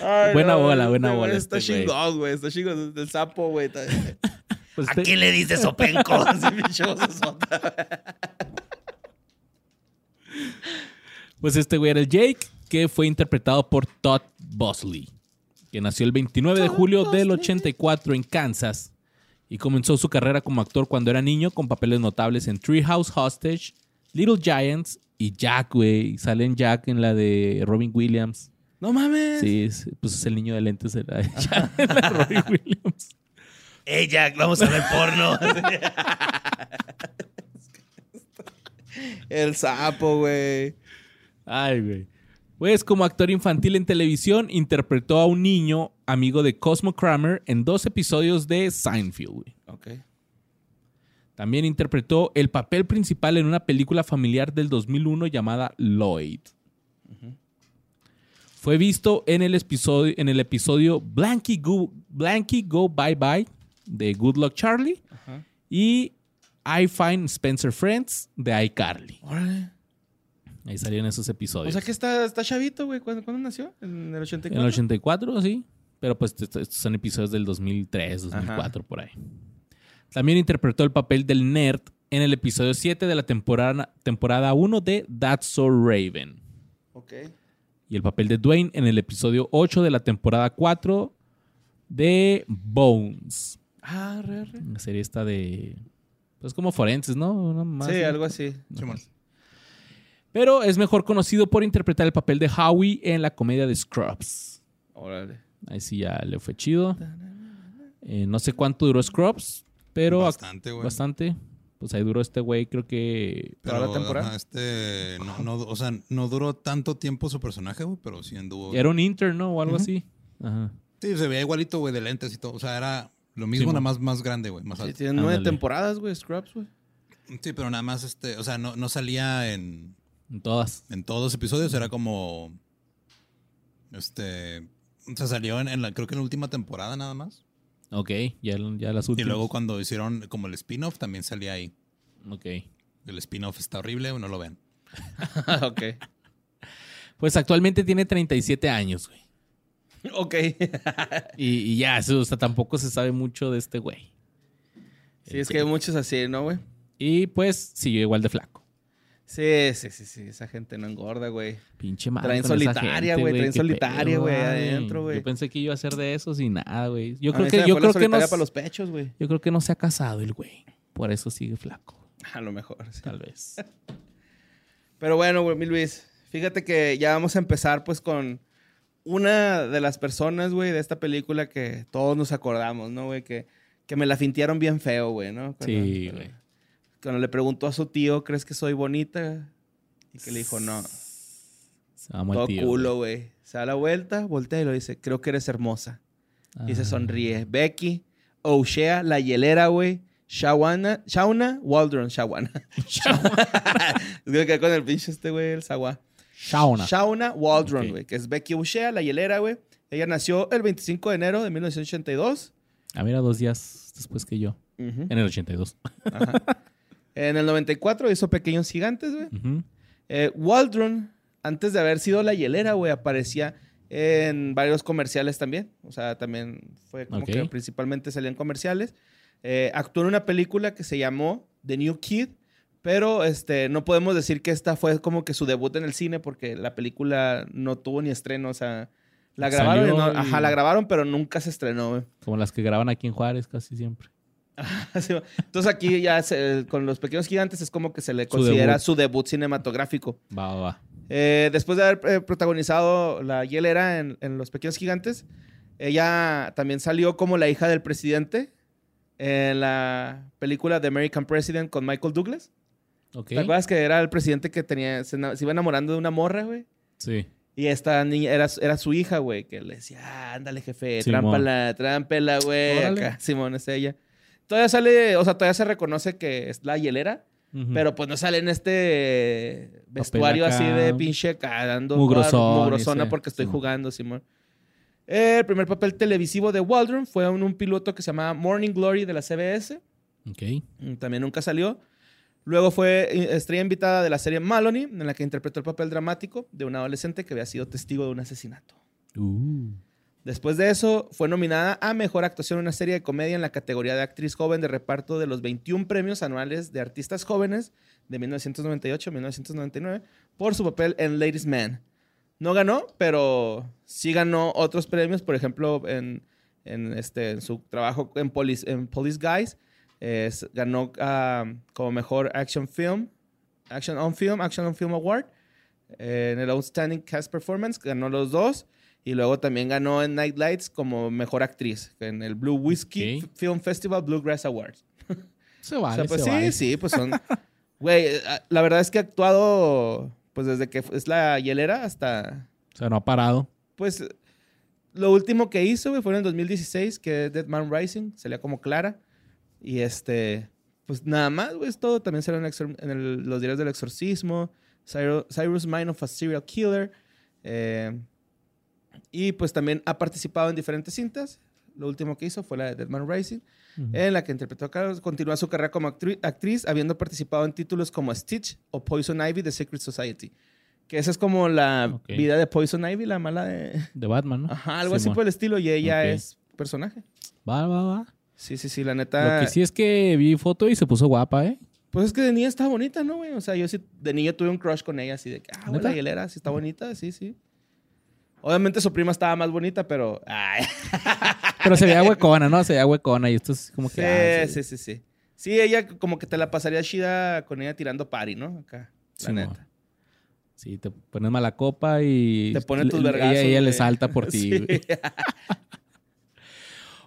Ay, Buena no, este bola, buena bola Está este güey. chingón, güey. Está chingón. El sapo, güey. Pues ¿A quién le dices sopenco? Pues este güey era el Jake, que fue interpretado por Todd Bosley, que nació el 29 de julio del 84 en Kansas y comenzó su carrera como actor cuando era niño con papeles notables en Treehouse Hostage, Little Giants y Jack, güey. Sale en Jack en la de Robin Williams. No mames. Sí, es- pues es el niño de lentes en la de Jack, en la de Robin Williams. Ey, Jack, vamos a ver porno. El sapo, güey. Ay, güey. Pues como actor infantil en televisión, interpretó a un niño amigo de Cosmo Kramer en dos episodios de Seinfeld, güey. Ok. También interpretó el papel principal en una película familiar del 2001 llamada Lloyd. Fue visto en el episodio, en el episodio Blanky, Go, Blanky Go Bye Bye de Good Luck Charlie y I Find Spencer Friends de iCarly. Ahí salían esos episodios. O sea que está, está chavito, güey. ¿Cuándo, cuándo nació? ¿En el en 84? el 84, sí. Pero pues est- estos son episodios del 2003, 2004, por ahí. También interpretó el papel del nerd en el episodio 7 de la temporada, temporada 1 de That's So Raven. Ok. Y el papel de Dwayne en el episodio 8 de la temporada 4 de Bones. Ah, re, re. La serie esta de... Pues como forenses, ¿no? Una más- Sí, algo así. Simón. Pero es mejor conocido por interpretar el papel de Howie en la comedia de Scrubs. Órale. Ahí sí ya le fue chido. Eh, no sé cuánto duró Scrubs, pero Bastante, güey. bastante. Pues ahí duró este güey, creo que... ¿Toda la temporada? ajá, este, no, no, o sea, no duró tanto tiempo su personaje, güey, pero sí anduvo. Era un intern, ¿no? O algo así. Ajá. Sí, se veía igualito, güey, de lentes y todo. O sea, era lo mismo, Sí, nada más, más grande, güey, más Sí, alto. tiene nueve Ándale. temporadas, güey, Scrubs, güey. Sí, pero nada más, este, o sea, no, no salía en, En todas. en todos los episodios, era como, este, o sea, salió en, en la, creo que en la última temporada nada más. Ok, ya, ya las Y últimas. luego cuando hicieron como el spin-off, también salía ahí. Ok. El spin-off está horrible, no lo ven. ok. Pues actualmente tiene 37 años, güey. Ok. Y, y ya, eso, o sea, tampoco se sabe mucho de este güey. sí, es que hay muchos así, ¿no, güey? Y pues siguió igual de flaco. Sí, sí, sí, sí. Esa gente no engorda, güey. Pinche madre. Traen solitaria, güey, traen solitaria, güey, adentro, güey. Yo pensé que iba a hacer de esos y nada, güey. Yo A creo que, yo creo que no, solitaria para los pechos, güey. yo creo que no se ha casado el güey. Por eso sigue flaco, A lo mejor, sí. tal vez. Pero bueno, güey, mi Luis, fíjate que ya vamos a empezar pues con una de las personas, güey, de esta película que todos nos acordamos, ¿no, güey? Que, que me la fintearon bien feo, güey, ¿no? Cuando- Sí, güey. Cuando le preguntó a su tío, ¿crees que soy bonita? Y que le dijo, no, el todo tío, culo, güey. Se da la vuelta, voltea y lo dice, creo que eres hermosa. Y se Ah. sonríe. Becky, O'Shea, la hielera, güey. Shawana, Shauna, Waldron, Shawana. es que con el pinche este, güey, el Sawa. Shauna. Shauna Waldron, güey, que es Becky O'Shea, la hielera, güey. Ella nació el 25 de enero de 1982. Ah, mira, dos días después que yo. Ujú, En el 82. ajá. En el 94 hizo Pequeños Gigantes, güey. Eh, Waldron, antes de haber sido la hielera, güey, aparecía en varios comerciales también. O sea, también fue como que principalmente salían comerciales. Eh, actuó en una película que se llamó The New Kid, pero este, no podemos decir que esta fue como que su debut en el cine porque la película no tuvo ni estreno. O sea, la grabaron, no- y- ajá, la grabaron, pero nunca se estrenó, güey. Como las que graban aquí en Juárez casi siempre. Entonces aquí ya se- con los pequeños gigantes es como que se le Su considera debut. su debut cinematográfico. Va, va, va. Eh, después de haber eh, protagonizado la hielera en, en Los Pequeños Gigantes, ella también salió como la hija del presidente en la película The American President con Michael Douglas. Ok. ¿Te acuerdas que era el presidente que tenía, se, iba enamorando de una morra, güey? Sí. Y esta niña era, era su hija, güey, que le decía, "Ah, ándale, jefe, Simón. trámpala, trámpela, güey. Acá, Simón, es ella. Todavía sale, o sea, todavía se reconoce que es la hielera, pero pues no sale en este vestuario acá. así de pinche acá dando Mugrosón, mugrosona ese. porque estoy jugando, Simón. El primer papel televisivo de Waldron fue en un piloto que se llamaba Morning Glory de la CBS. Ok. Mm, También nunca salió. Luego fue eh, estrella invitada de la serie Maloney, en la que interpretó el papel dramático de un adolescente que había sido testigo de un asesinato. Uh. Después de eso, fue nominada a Mejor Actuación en una serie de comedia en la categoría de actriz joven de reparto de los 21 premios anuales de artistas jóvenes de 1998 a 1999 por su papel en Ladies Man. No ganó, pero sí ganó otros premios, por ejemplo, en, en, este, su trabajo en Police, en Police Guys, ganó ah, como Mejor Action Film, Action on Film, Action on Film Award. En el Outstanding Cast Performance ganó los dos. Y luego también ganó en Night Lights como mejor actriz en el Blue Whiskey Ok. Film Festival Bluegrass Awards. Se o vale, sea, pues se sí, vale. sí, pues son. Güey, la verdad es que ha actuado, pues desde que es la hielera hasta. O sea, no ha parado. Pues lo último que hizo, güey, fue en el 2016, que es Dead Man Rising, salía como Clara. Y este, pues nada más, güey, es todo. También salió en, Exor- en el- los diarios del exorcismo, Cyrus, Cyrus Mind of a Serial Killer. eh, y pues también ha participado en diferentes cintas. Lo último que hizo fue la de Dead Man Rising, en la que interpretó a Carlos. Continúa su carrera como actri- actriz, habiendo participado en títulos como Stitch o Poison Ivy de Secret Society. Que esa es como la vida de Poison Ivy, la mala de... De Batman, ¿no? Ajá, algo así por el estilo. Y ella es personaje. Va, va, va. Sí, sí, sí, la neta. Lo que sí es que vi foto y se puso guapa, ¿eh? Pues es que de niña está bonita, ¿no, güey? O sea, yo sí, de niño tuve un crush con ella, así de que, ah, güey, la hielera, sí está bonita, sí, sí. Obviamente su prima estaba más bonita, pero. Ay. Pero se veía huecona, ¿no? Se veía huecona y esto es como que... sí, sí, sí, sí. Sí, ella como que te la pasaría chida con ella tirando party, ¿no? Acá, la Sí, neta. Sí, te pones mala copa y... Te pone tus vergazos, Ella, ella le salta por ti, Sí.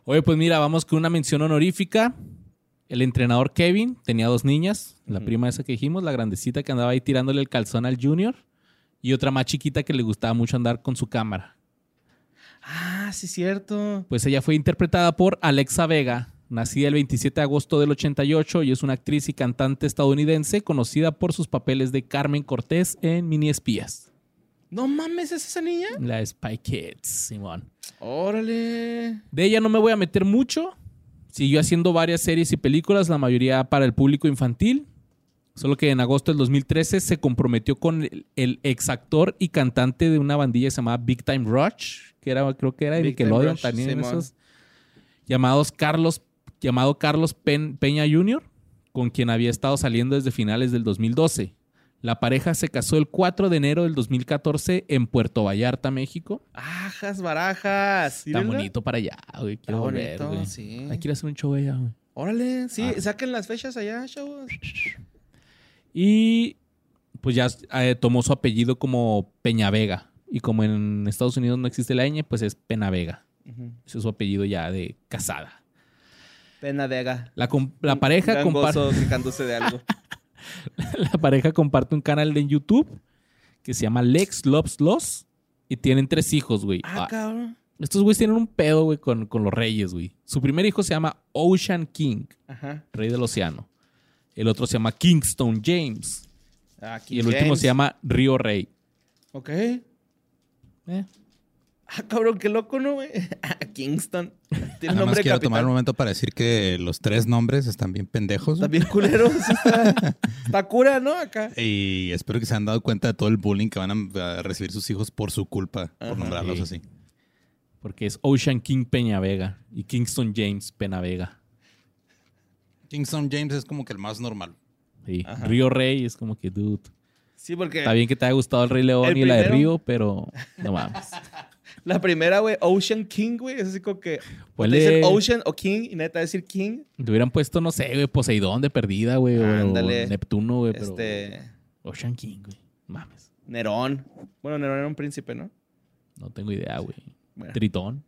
Oye, pues mira, vamos con una mención honorífica. El entrenador Kevin tenía dos niñas. La prima esa que dijimos, la grandecita que andaba ahí tirándole el calzón al junior. Y otra más chiquita que le gustaba mucho andar con su cámara. Ah, sí, cierto. Pues ella fue interpretada por Alexa Vega, nacida el 27 de agosto del 88 y es una actriz y cantante estadounidense conocida por sus papeles de Carmen Cortés en Mini Espías. No mames, ¿es esa niña? La Spy Kids, Simón. Órale. De ella no me voy a meter mucho. Siguió haciendo varias series y películas, la mayoría para el público infantil. Solo que en agosto del 2013 se comprometió con el, el ex actor y cantante de una bandilla que se llamaba Big Time Rush, que era, creo que era de Nickelodeon Rush, también, esos, llamados Carlos, llamado Carlos Pen- Peña Jr., con quien había estado saliendo desde finales del 2012. La pareja se casó el 4 de enero del 2014 en Puerto Vallarta, México. Ajas, barajas. Está bonito para allá, güey. Está Quiero volver, bonito, güey. sí. Hay que ir a hacer un show allá, güey. Órale, sí, Ah. saquen las fechas allá, chavos. Y pues ya eh, tomó su apellido como Peñavega. Y como en Estados Unidos no existe la ñ, pues es Penavega. Ujú. Ese es su apellido ya de casada. Pena Vega. La, la pareja comparte de algo. la pareja comparte un canal de YouTube que se llama Lex Loves Los y tienen tres hijos, güey. Ah, Ah, cabrón. estos güeyes tienen un pedo, güey, con, con los reyes, güey. Su primer hijo se llama Ocean King, Ajá. rey del océano. El otro se llama Kingston James. Aquí Y el último se llama Río Rey. Ok. Eh, Ah, cabrón, qué loco, ¿no, güey? Ah, Kingston. Tiene Nada más nombre de quiero tomar un momento para decir que los tres nombres están bien pendejos. Está bien culero. sí está, está cura, ¿no? Acá. Y espero que se han dado cuenta de todo el bullying que van a recibir sus hijos por su culpa, Ajá. por nombrarlos Sí. así. Porque es Ocean King Peñavega y Kingston James Penavega. Kingston James es como que el más normal. Sí. Ajá. Río Rey es como que, dude. Sí, porque Está bien que te haya gustado el Rey León El y la de Río, pero no mames. la primera, güey, Ocean King, güey, es así como que. o Te dicen Ocean o King y neta decir King. Te hubieran puesto, no sé, güey, Poseidón de perdida, güey. o Ándale. Neptuno, güey. Pero Este. Ocean King, güey. Mames. Nerón. Bueno, Nerón era un príncipe, ¿no? No tengo idea, güey. Bueno. Tritón.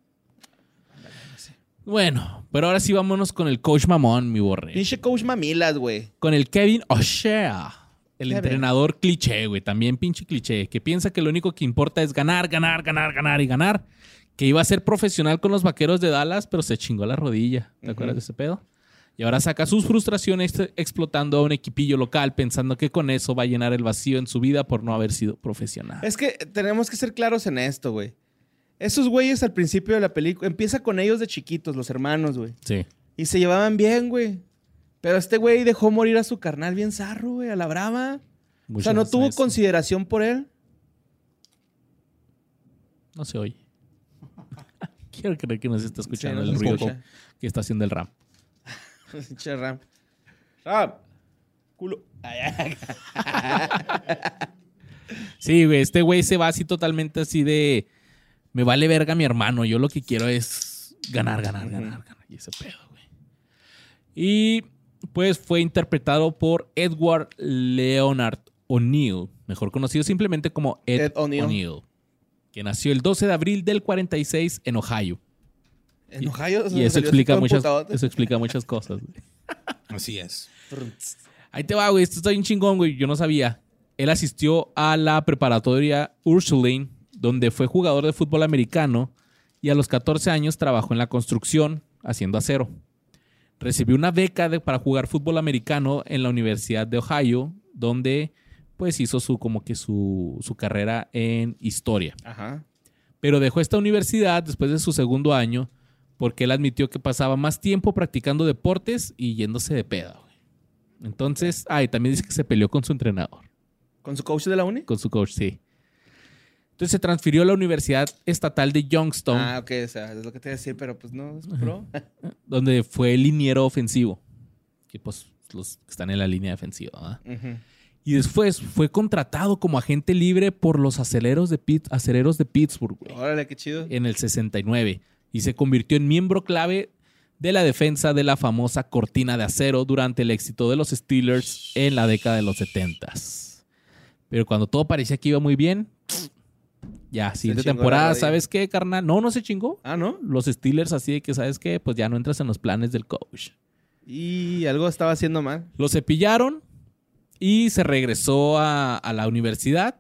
Bueno, pero ahora sí vámonos con el coach mamón, mi borre. Pinche coach mamilas, güey. Con el Kevin O'Shea. El Kevin. entrenador cliché, güey. También pinche cliché. Que piensa que lo único que importa es ganar, ganar, ganar, ganar y ganar. Que iba a ser profesional con los vaqueros de Dallas, pero se chingó la rodilla. ¿Te acuerdas de ese pedo? Y ahora saca sus frustraciones explotando a un equipillo local, pensando que con eso va a llenar el vacío en su vida por no haber sido profesional. Es que tenemos que ser claros en esto, güey. Esos güeyes al principio de la película, empieza con ellos de chiquitos, los hermanos, güey. Sí. Y se llevaban bien, güey. Pero este güey dejó morir a su carnal bien zarro, güey, a la brava. o sea, no tuvo consideración por él. No se oye. Quiero creer que no se está escuchando Sí, no el ruido escucha. que está haciendo el RAM. Pinche Ram. Ram. Culo. Sí, güey, este güey se va así totalmente así de... Me vale verga mi hermano, yo lo que quiero es ganar, ganar, ganar, ganar. Y ese pedo, güey. Y pues fue interpretado por Edward Leonard O'Neill, mejor conocido simplemente como Ed, Ed O'Neill. O'Neill, que nació el 12 de abril del 46 en Ohio. En Ohio. Y eso explica, muchas, eso explica muchas cosas, güey. Así es. Ahí te va, güey. Esto está bien chingón, güey. Yo no sabía. Él asistió a la preparatoria Ursuline, donde fue jugador de fútbol americano y a los 14 años trabajó en la construcción haciendo acero. Recibió una beca de- para jugar fútbol americano en la Universidad de Ohio, donde pues hizo su como que su, su carrera en historia. Ajá. Pero dejó esta universidad después de su segundo año porque él admitió que pasaba más tiempo practicando deportes y yéndose de peda. güey. Entonces, ay, también dice que se peleó con su entrenador, ¿Con su coach de la uni? con su coach, sí. Entonces se transfirió a la Universidad Estatal de Youngstown, Ah, ok, o sea, es lo que te iba a decir, pero pues no, es pro. donde fue liniero ofensivo. Que pues los que están en la línea defensiva. ¿verdad? Ujú. Y después fue contratado como agente libre por los aceleros de, Pitt- aceleros de Pittsburgh. güey. Órale, qué chido. en el 69 y se convirtió en miembro clave de la defensa de la famosa cortina de acero durante el éxito de los Steelers en la década de los 70. Pero cuando todo parecía que iba muy bien, ya, siguiente temporada. ¿sabes qué, carnal? No, no se chingó. Ah, ¿no? Los Steelers así de que, ¿sabes qué? Pues ya no entras en los planes del coach. Y algo estaba haciendo mal. Lo cepillaron y se regresó a, a la universidad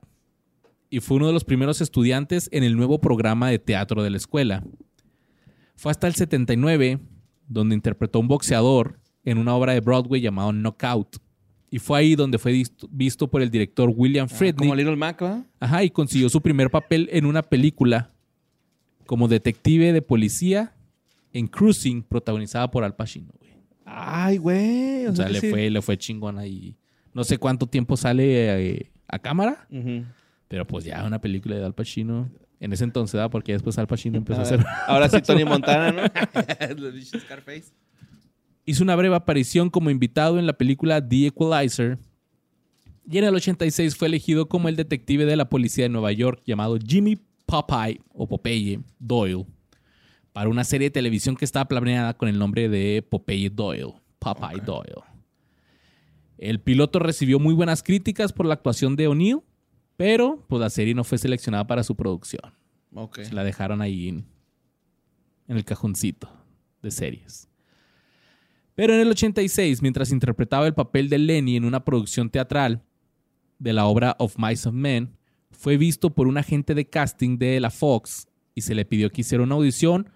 y fue uno de los primeros estudiantes en el nuevo programa de teatro de la escuela. Fue hasta el 79 donde interpretó a un boxeador en una obra de Broadway llamado Knockout. Y fue ahí donde fue visto, visto por el director William Ah, Friedney. como Little Mac, ¿va? Ajá, y consiguió su primer papel en una película como detective de policía en Cruising, protagonizada por Al Pacino. güey. Ay, güey. O sea, le sí. fue, le fue chingón ahí. No sé cuánto tiempo sale eh, a cámara, pero pues ya una película de Al Pacino. En ese entonces, ¿verdad? Porque después Al Pacino empezó a A hacer... Ahora sí, Tony Montana, ¿no? Los bichos Scarface. Hizo una breve aparición como invitado en la película The Equalizer. Y en el 86 fue elegido como el detective de la policía de Nueva York llamado Jimmy Popeye o Popeye Doyle para una serie de televisión que estaba planeada con el nombre de Popeye Doyle. Popeye Doyle. El piloto recibió muy buenas críticas por la actuación de O'Neill, pero pues la serie no fue seleccionada para su producción. Ok. Se la dejaron ahí en, en el cajoncito de series. Pero en el 86, mientras interpretaba el papel de Lenny en una producción teatral de la obra Of Mice of Men, fue visto por un agente de casting de la Fox y se le pidió que hiciera una audición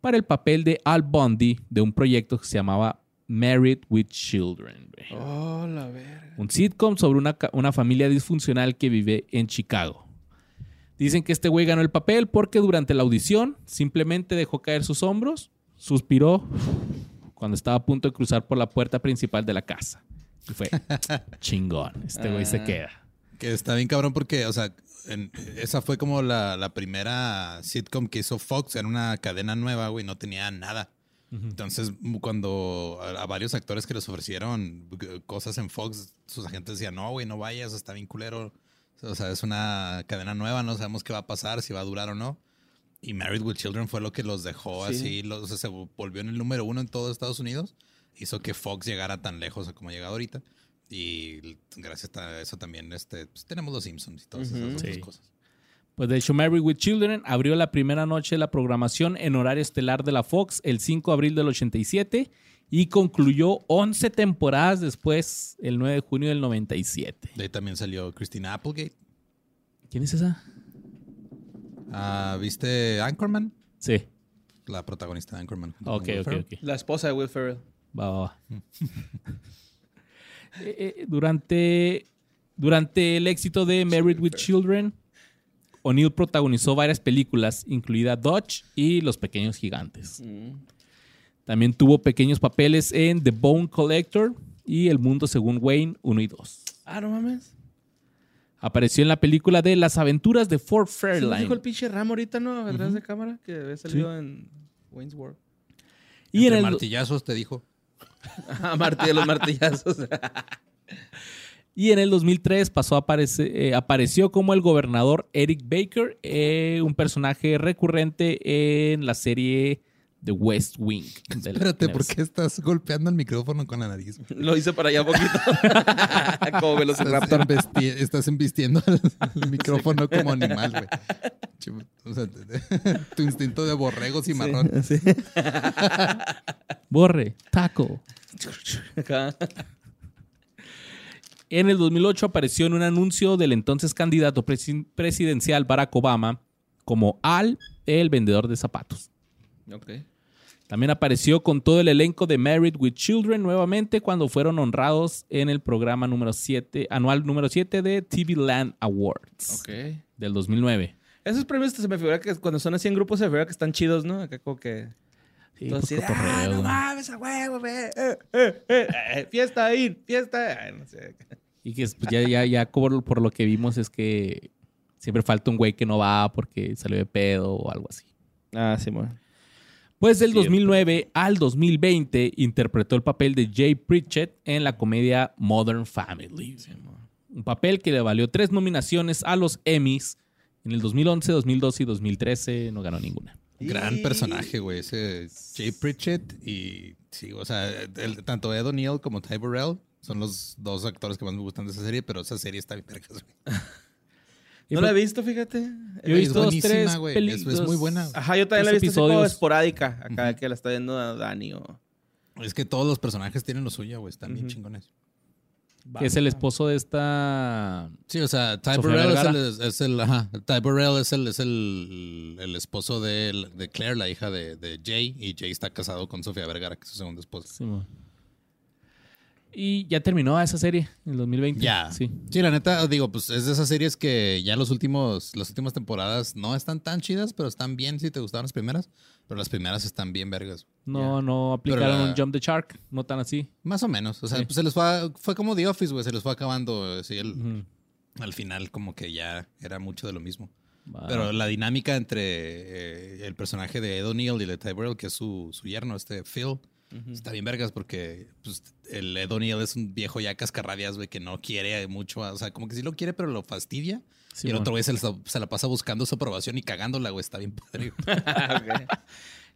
para el papel de Al Bundy de un proyecto que se llamaba Married with Children. Oh, la verga. Un sitcom sobre una, una familia disfuncional que vive en Chicago. Dicen que este güey ganó el papel porque durante la audición simplemente dejó caer sus hombros, suspiró cuando estaba a punto de cruzar por la puerta principal de la casa. Y fue chingón. Este güey se Ah. queda. Que está bien cabrón porque, o sea, en- esa fue como la, la primera sitcom que hizo Fox. Era una cadena nueva, güey, no tenía nada. Entonces, cuando a, a varios actores que les ofrecieron cosas en Fox, sus agentes decían, no, güey, no vayas, está bien culero. O sea, es una cadena nueva, no sabemos qué va a pasar, si va a durar o no. Y Married with Children fue lo que los dejó Sí. así, los- o sea, se volvió en el número uno en todo Estados Unidos. Hizo que Fox llegara tan lejos como ha llegado ahorita. Y gracias a eso también este, pues, tenemos los Simpsons y todas esas otras Sí. cosas. Pues de hecho, Married with Children abrió la primera noche de la programación en horario estelar de la Fox el 5 de abril del 87 y concluyó 11 temporadas después, el 9 de junio del 97. De ahí también salió Christina Applegate. ¿Quién es esa? Ah, ¿Viste Anchorman? Sí. La protagonista de Anchorman. Ok, ok, Ferrell. ok. La esposa de Will Ferrell. Va, va, va. Eh, eh, durante, durante el éxito de Married with Children, O'Neill protagonizó varias películas, incluida Dodge y Los Pequeños Gigantes. Mm. También tuvo pequeños papeles en The Bone Collector y El Mundo según Wayne 1 y 2. Ah, no mames. Apareció en la película de Las aventuras de Fort ¿Sí nos Fairline. dijo el pinche Ram ahorita, ¿no? Atrás de cámara, que había salido en Wayne's World. y en Entre el, martillazos te dijo. Ah, Martí de los martillazos. y en el 2003 pasó a aparecer- eh, apareció como el gobernador Eric Baker, eh, un personaje recurrente en la serie The West Wing. de la Espérate, ¿por qué estás golpeando el micrófono con la nariz? Lo hice para allá poquito. Como Estás, Velociraptor. embesti- estás embistiendo el, el micrófono como animal, güey. O sea, tu instinto de borrego cimarrón. Sí. Borre, taco. Acá. En el 2008 apareció en un anuncio del entonces candidato presi- presidencial Barack Obama como Al, el vendedor de zapatos. Ok. También apareció con todo el elenco de Married with Children nuevamente cuando fueron honrados en el programa número 7, anual número 7 de TV Land Awards Ok. del 2009. Esos premios se me figura que cuando son así en grupos se me figura que están chidos, ¿no? Acá como que... Sí, pues, "Ah, no mames, a huevo. Eh, eh, eh, eh, fiesta ahí, fiesta. Ay, no sé. Y que pues, ya, ya, ya por, por lo que vimos es que siempre falta un güey que no va porque salió de pedo o algo así. Ah, sí, bueno. Pues del Siempre. 2009 al 2020 interpretó el papel de Jay Pritchett en la comedia Modern Family. Un papel que le valió tres nominaciones a los Emmys en el 2011, 2012 y 2013. No ganó ninguna. Gran personaje, güey. Ese Jay Pritchett y sí, o sea, el- tanto Ed O'Neill como Ty Burrell son los dos actores que más me gustan de esa serie, pero esa serie está bien vergas, güey. No la he visto, fíjate. Yo he Es visto dos, buenísima, tres güey. peli- Es- es muy buena. Ajá, yo también la he visto así como esporádica. Acá que la está viendo Dani o... Es que todos los personajes tienen lo suyo, güey. Están bien chingones. Que es el esposo de esta... Sí, o sea, Ty Burrell es el, es el- ajá, Ty Burrell es el, es el, el esposo de, de Claire, la hija de, de Jay, y Jay está casado con Sofía Vergara, que es su segunda esposa. Sí. Y ya terminó esa serie en el 2020. Ya. Sí. Sí, la neta, digo, pues es de esas series que ya los últimos, las últimas temporadas no están tan chidas, pero están bien si te gustaban las primeras. Pero las primeras están bien vergas. No, no aplicaron la- un Jump the Shark. No tan así. Más o menos. O sea, Sí. pues se les fue, fue como The Office, güey. Se les fue acabando. Sí, el- Ujú. al final como que ya era mucho de lo mismo. Va. Pero la dinámica entre eh, el personaje de Ed O'Neill y de Ty Burrell, que es su, su yerno, este Phil, está bien vergas porque pues, el Ed O'Neill es un viejo ya cascarrabias, güey, que no quiere mucho. O sea, como que sí lo quiere, pero lo fastidia. Sí, y el otro güey se, la- se la pasa buscando su aprobación y cagándola, güey. Está bien padre.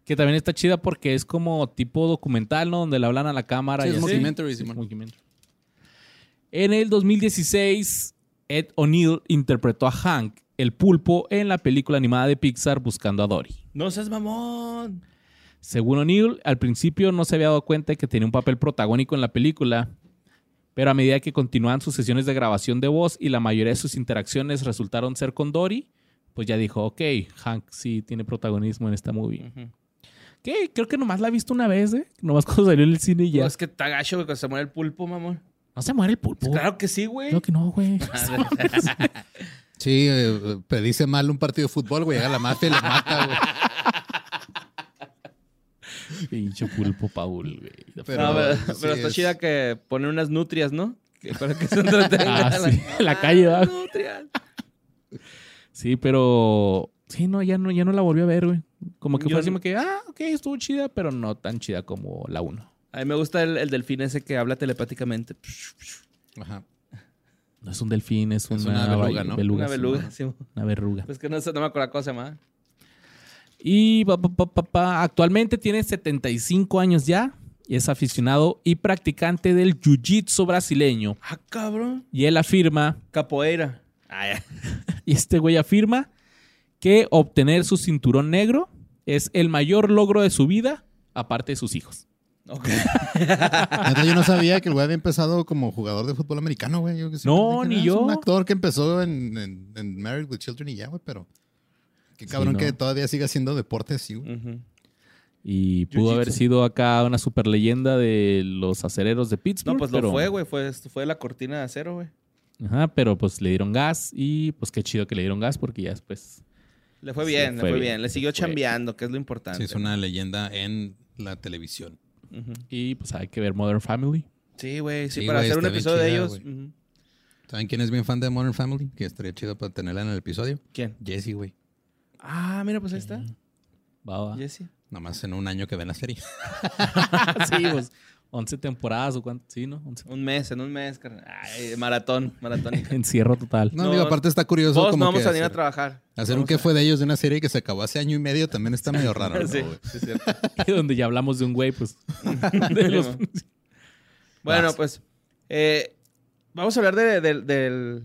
Que también está chida porque es como tipo documental, ¿no? Donde le hablan a la cámara. Sí, y es así. mockumentary, Sí. En el 2016, Ed O'Neill interpretó a Hank, el pulpo, en la película animada de Pixar Buscando a Dory. No seas mamón. Según O'Neill, al principio no se había dado cuenta de que tenía un papel protagónico en la película, pero a medida que continuaban sus sesiones de grabación de voz y la mayoría de sus interacciones resultaron ser con Dory, pues ya dijo, ok, Hank sí tiene protagonismo en esta movie. Ujú. Que creo que nomás la he visto una vez, ¿eh? Nomás cuando salió en el cine y No, ya. es que está gacho, güey, cuando se muere el pulpo, mamón. No se muere el pulpo. Claro que sí, güey. Creo que no, güey. Sí, eh, predice mal un partido de fútbol, güey. Llega la mafia y le mata, güey. Pinche pulpo Paul, güey. Pero- No, pero, sí pero está es- chida que ponen unas nutrias, ¿no? Que, para que se entretengan. Ah, sí, en la calle, ¿verdad? Nutrias. Sí, pero... Sí, no, ya no, ya no la volví a ver, güey. Como que Yo fue así no- como que, ah, ok, estuvo chida, pero no tan chida como la 1. A mí me gusta el, el delfín ese que habla telepáticamente. Ajá. No es un delfín, es, Es una, una beluga, ¿no? beluga, Una sí, beluga. sí. Una verruga. Pues que no, no me acuerdo cómo se llama. Y pa, pa, pa, pa, pa, actualmente tiene 75 años ya y es aficionado y practicante del jiu-jitsu brasileño. Ah, cabrón. Y él afirma, Capoeira. Ah, ya. y este güey afirma, que obtener su cinturón negro es el mayor logro de su vida, aparte de sus hijos. Ok. Neta, yo no sabía que el güey había empezado como jugador de fútbol americano, güey. Yo que No, dije, ni "Ah, es yo". un actor que empezó en, en, en Married with Children y ya, güey, pero... Qué Sí, cabrón ¿no? que todavía siga haciendo deporte así, güey. Y pudo haber sido acá una super leyenda de los acereros de Pittsburgh. No, pues pero lo fue, güey. Fue, fue la cortina de acero, güey. Ajá, pero pues le dieron gas y pues qué chido que le dieron gas porque ya después... Le fue Sí, bien, le fue fue bien, bien. Le siguió chambeando, que es lo importante. Sí, es una leyenda en la televisión. Ujú. Y pues hay que ver Modern Family. Sí, güey, sí, Sí, para hacer un episodio de ellos. ¿Saben quién es bien fan de Modern Family? Que estaría chido para tenerla en el episodio. ¿Quién? Jesse, güey. Ah, mira, pues ahí está. Va, va. Jesse. Nomás en un año que ven la serie. sí, pues 11 temporadas o cuánto. Sí, ¿no? 11. Un mes, en un mes, carnal. Ay, maratón, maratón. Encierro total. No, No, digo, aparte está curioso Todos como no vamos que a venir a hacer, trabajar. hacer un qué a- fue de ellos de una serie que se acabó hace año y medio también está medio raro. ¿no, Sí, es cierto. Donde ya hablamos de un güey, pues. de los- Bueno, Vas. pues eh, vamos a hablar de- del- del,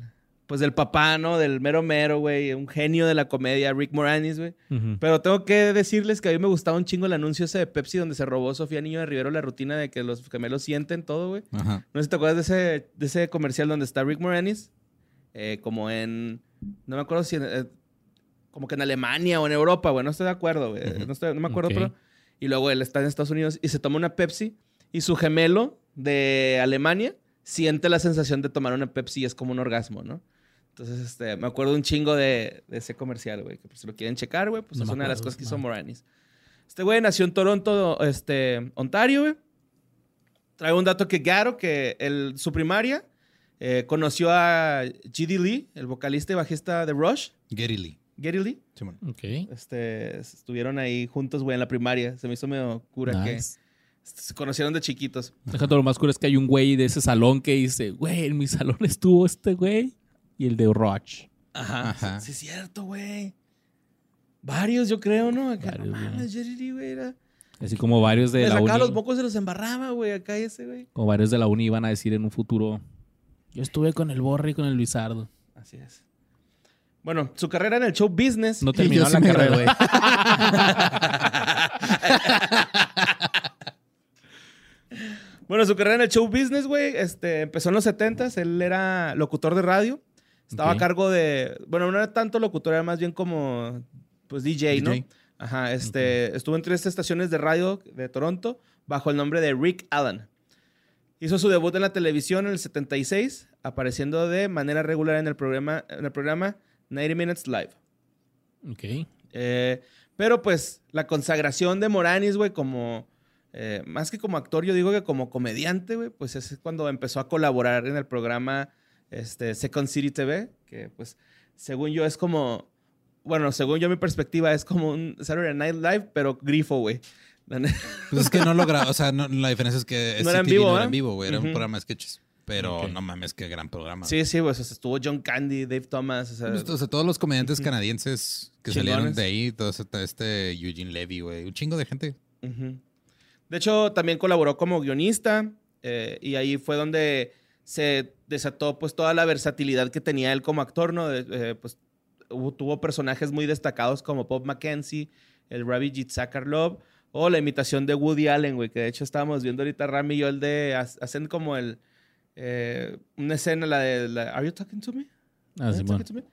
pues del papá, ¿no? Del mero mero, güey. Un genio de la comedia, Rick Moranis, güey. Pero tengo que decirles que a mí me gustaba un chingo el anuncio ese de Pepsi donde se robó Sofía Niño de Rivero la rutina de que los gemelos sienten todo, güey. Ajá. No sé si te acuerdas de ese, de ese comercial donde está Rick Moranis, eh, como en, no me acuerdo si, en, eh, como que en Alemania o en Europa, güey, no estoy de acuerdo, güey, no, estoy- no me acuerdo, pero, y luego él está en Estados Unidos y se toma una Pepsi y su gemelo de Alemania siente la sensación de tomar una Pepsi y es como un orgasmo, ¿no? Entonces, este, me acuerdo un chingo de, de ese comercial, güey, que pues, si lo quieren checar, güey, pues No es una de las cosas que hizo. Moranis. Este güey nació en Toronto, este, Ontario, güey. Traigo un dato que Garo, que el, su primaria eh, conoció a G.D. Lee, el vocalista y bajista de Rush, Gary Lee. Gary Lee. Simón. Ok. Este, estuvieron ahí juntos, güey, en la primaria. Se me hizo medio cura que Nice. se conocieron de chiquitos. Déjate lo más cool es que hay un güey de ese salón que dice, güey, en mi salón estuvo este güey y el de Roach. Ajá. Ajá. Sí, es cierto, güey. Varios, yo creo, ¿no? Acá, Varios, no güey. mames, Jerry Lee, güey, era... Así como varios de Le la sacaba uni. los mocos, se los embarraba, güey, acá ese, güey. Como varios de la uni iban a decir en un futuro. Yo estuve con el Borre y con el Luisardo. Así es. Bueno, su carrera en el show business. No terminó sí la carrera. gradué. Bueno, su carrera en el show business, güey, este, empezó en los 70s. Él era locutor de radio. Estaba a cargo de. Bueno, no era tanto locutor, era más bien como. Pues DJ, ¿no? DJ. Ajá, este. Estuvo en tres estaciones de radio de Toronto bajo el nombre de Rick Allen. Hizo su debut en la televisión en el 76, apareciendo de manera regular en el programa, en el programa 90 Minutes Live. Ok. Eh, pero pues la consagración de Moranis, güey, como... eh, más que como actor, yo digo que como comediante, güey, pues es cuando empezó a colaborar en el programa este, Second City TV, que pues según yo es como... Bueno, según yo mi perspectiva es como un Saturday Night Live, pero grifo, güey. Pues es que no lo grabó. O sea, no- la diferencia es que No era en vivo, no ¿eh? era en vivo, güey. Era Ujú. un programa de sketches. Pero Ok. no mames, qué gran programa. Sí, sí, güey, o sea, estuvo John Candy, Dave Thomas, o sea... Pues, o sea, todos los comediantes canadienses que Chingones. salieron de ahí, todo este Eugene Levy, güey. Un chingo de gente. Ujú. De hecho, también colaboró como guionista eh, y ahí fue donde se desató pues toda la versatilidad que tenía él como actor, ¿no? Eh, pues hubo- tuvo personajes muy destacados como Bob Mackenzie, el Ravi Love o la imitación de Woody Allen, güey, que de hecho estábamos viendo ahorita Rami y yo el de ha- hacen como el eh, una escena la de la, Are you talking to me? Ah. Simón. Talking to me?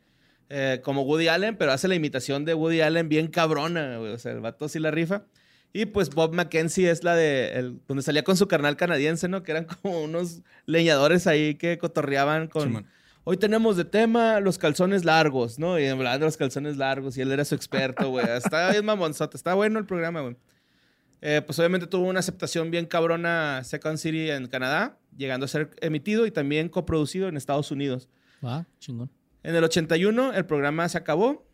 Eh, como Woody Allen, pero hace la imitación de Woody Allen bien cabrona, güey. O sea, el vato sí la rifa. Y pues Bob Mackenzie es la de el- donde salía con su carnal canadiense, ¿no? Que eran como unos leñadores ahí que cotorreaban con. Hoy tenemos de tema los calzones largos, ¿no? Y hablaban de los calzones largos y él era su experto, güey. Estaba bien mamonzote. Está bueno el programa, güey. Eh, pues obviamente tuvo una aceptación bien cabrona Second City en Canadá, llegando a ser emitido y también coproducido en Estados Unidos. Va, chingón. En el 81 el programa se acabó.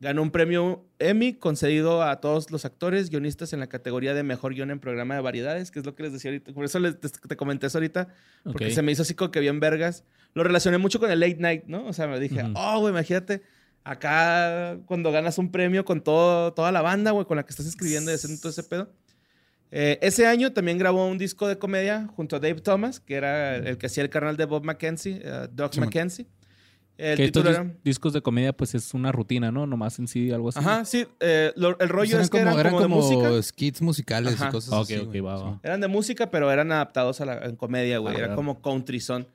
Ganó un premio Emmy concedido a todos los actores, guionistas en la categoría de mejor guion en programa de variedades, que es lo que les decía ahorita. Por eso les- te, te comenté eso ahorita, porque Ok. se me hizo así como que bien vergas. Lo relacioné mucho con el late night, ¿no? O sea, me dije, Ujú. oh, güey, imagínate acá cuando ganas un premio con todo, toda la banda, güey, con la que estás escribiendo y haciendo todo ese pedo. Eh, ese año también grabó un disco de comedia junto a Dave Thomas, que era el que hacía el canal de Bob Mackenzie, eh, Doug Simón. Mackenzie. El que estos era... discos de comedia, pues es una rutina, ¿no? Nomás en sí, algo así. Ajá, sí. eh, lo- el Pues rollo eran es que eran, eran como, de música. skits musicales Ajá. y cosas Ok, así. ok, güey. va, va. Eran de música, pero eran adaptados a la en comedia, güey. Ah, Era claro. como country son.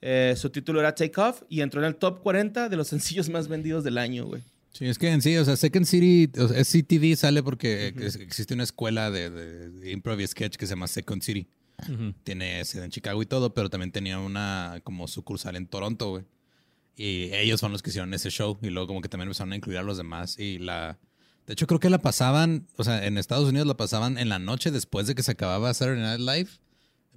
Eh, su título era Take Off y entró en el top 40 de los sencillos más vendidos del año, güey. Sí, es que en sí, o sea, Second City, o sea, SCTV sale porque ex- existe una escuela de, de, de improv y sketch que se llama Second City. Tiene sede en Chicago y todo, pero también tenía una como sucursal en Toronto, güey. Y ellos fueron los que hicieron ese show. Y luego como que también empezaron a incluir a los demás. Y la... De hecho, creo que la pasaban, o sea, en Estados Unidos la pasaban en la noche después de que se acababa Saturday Night Live.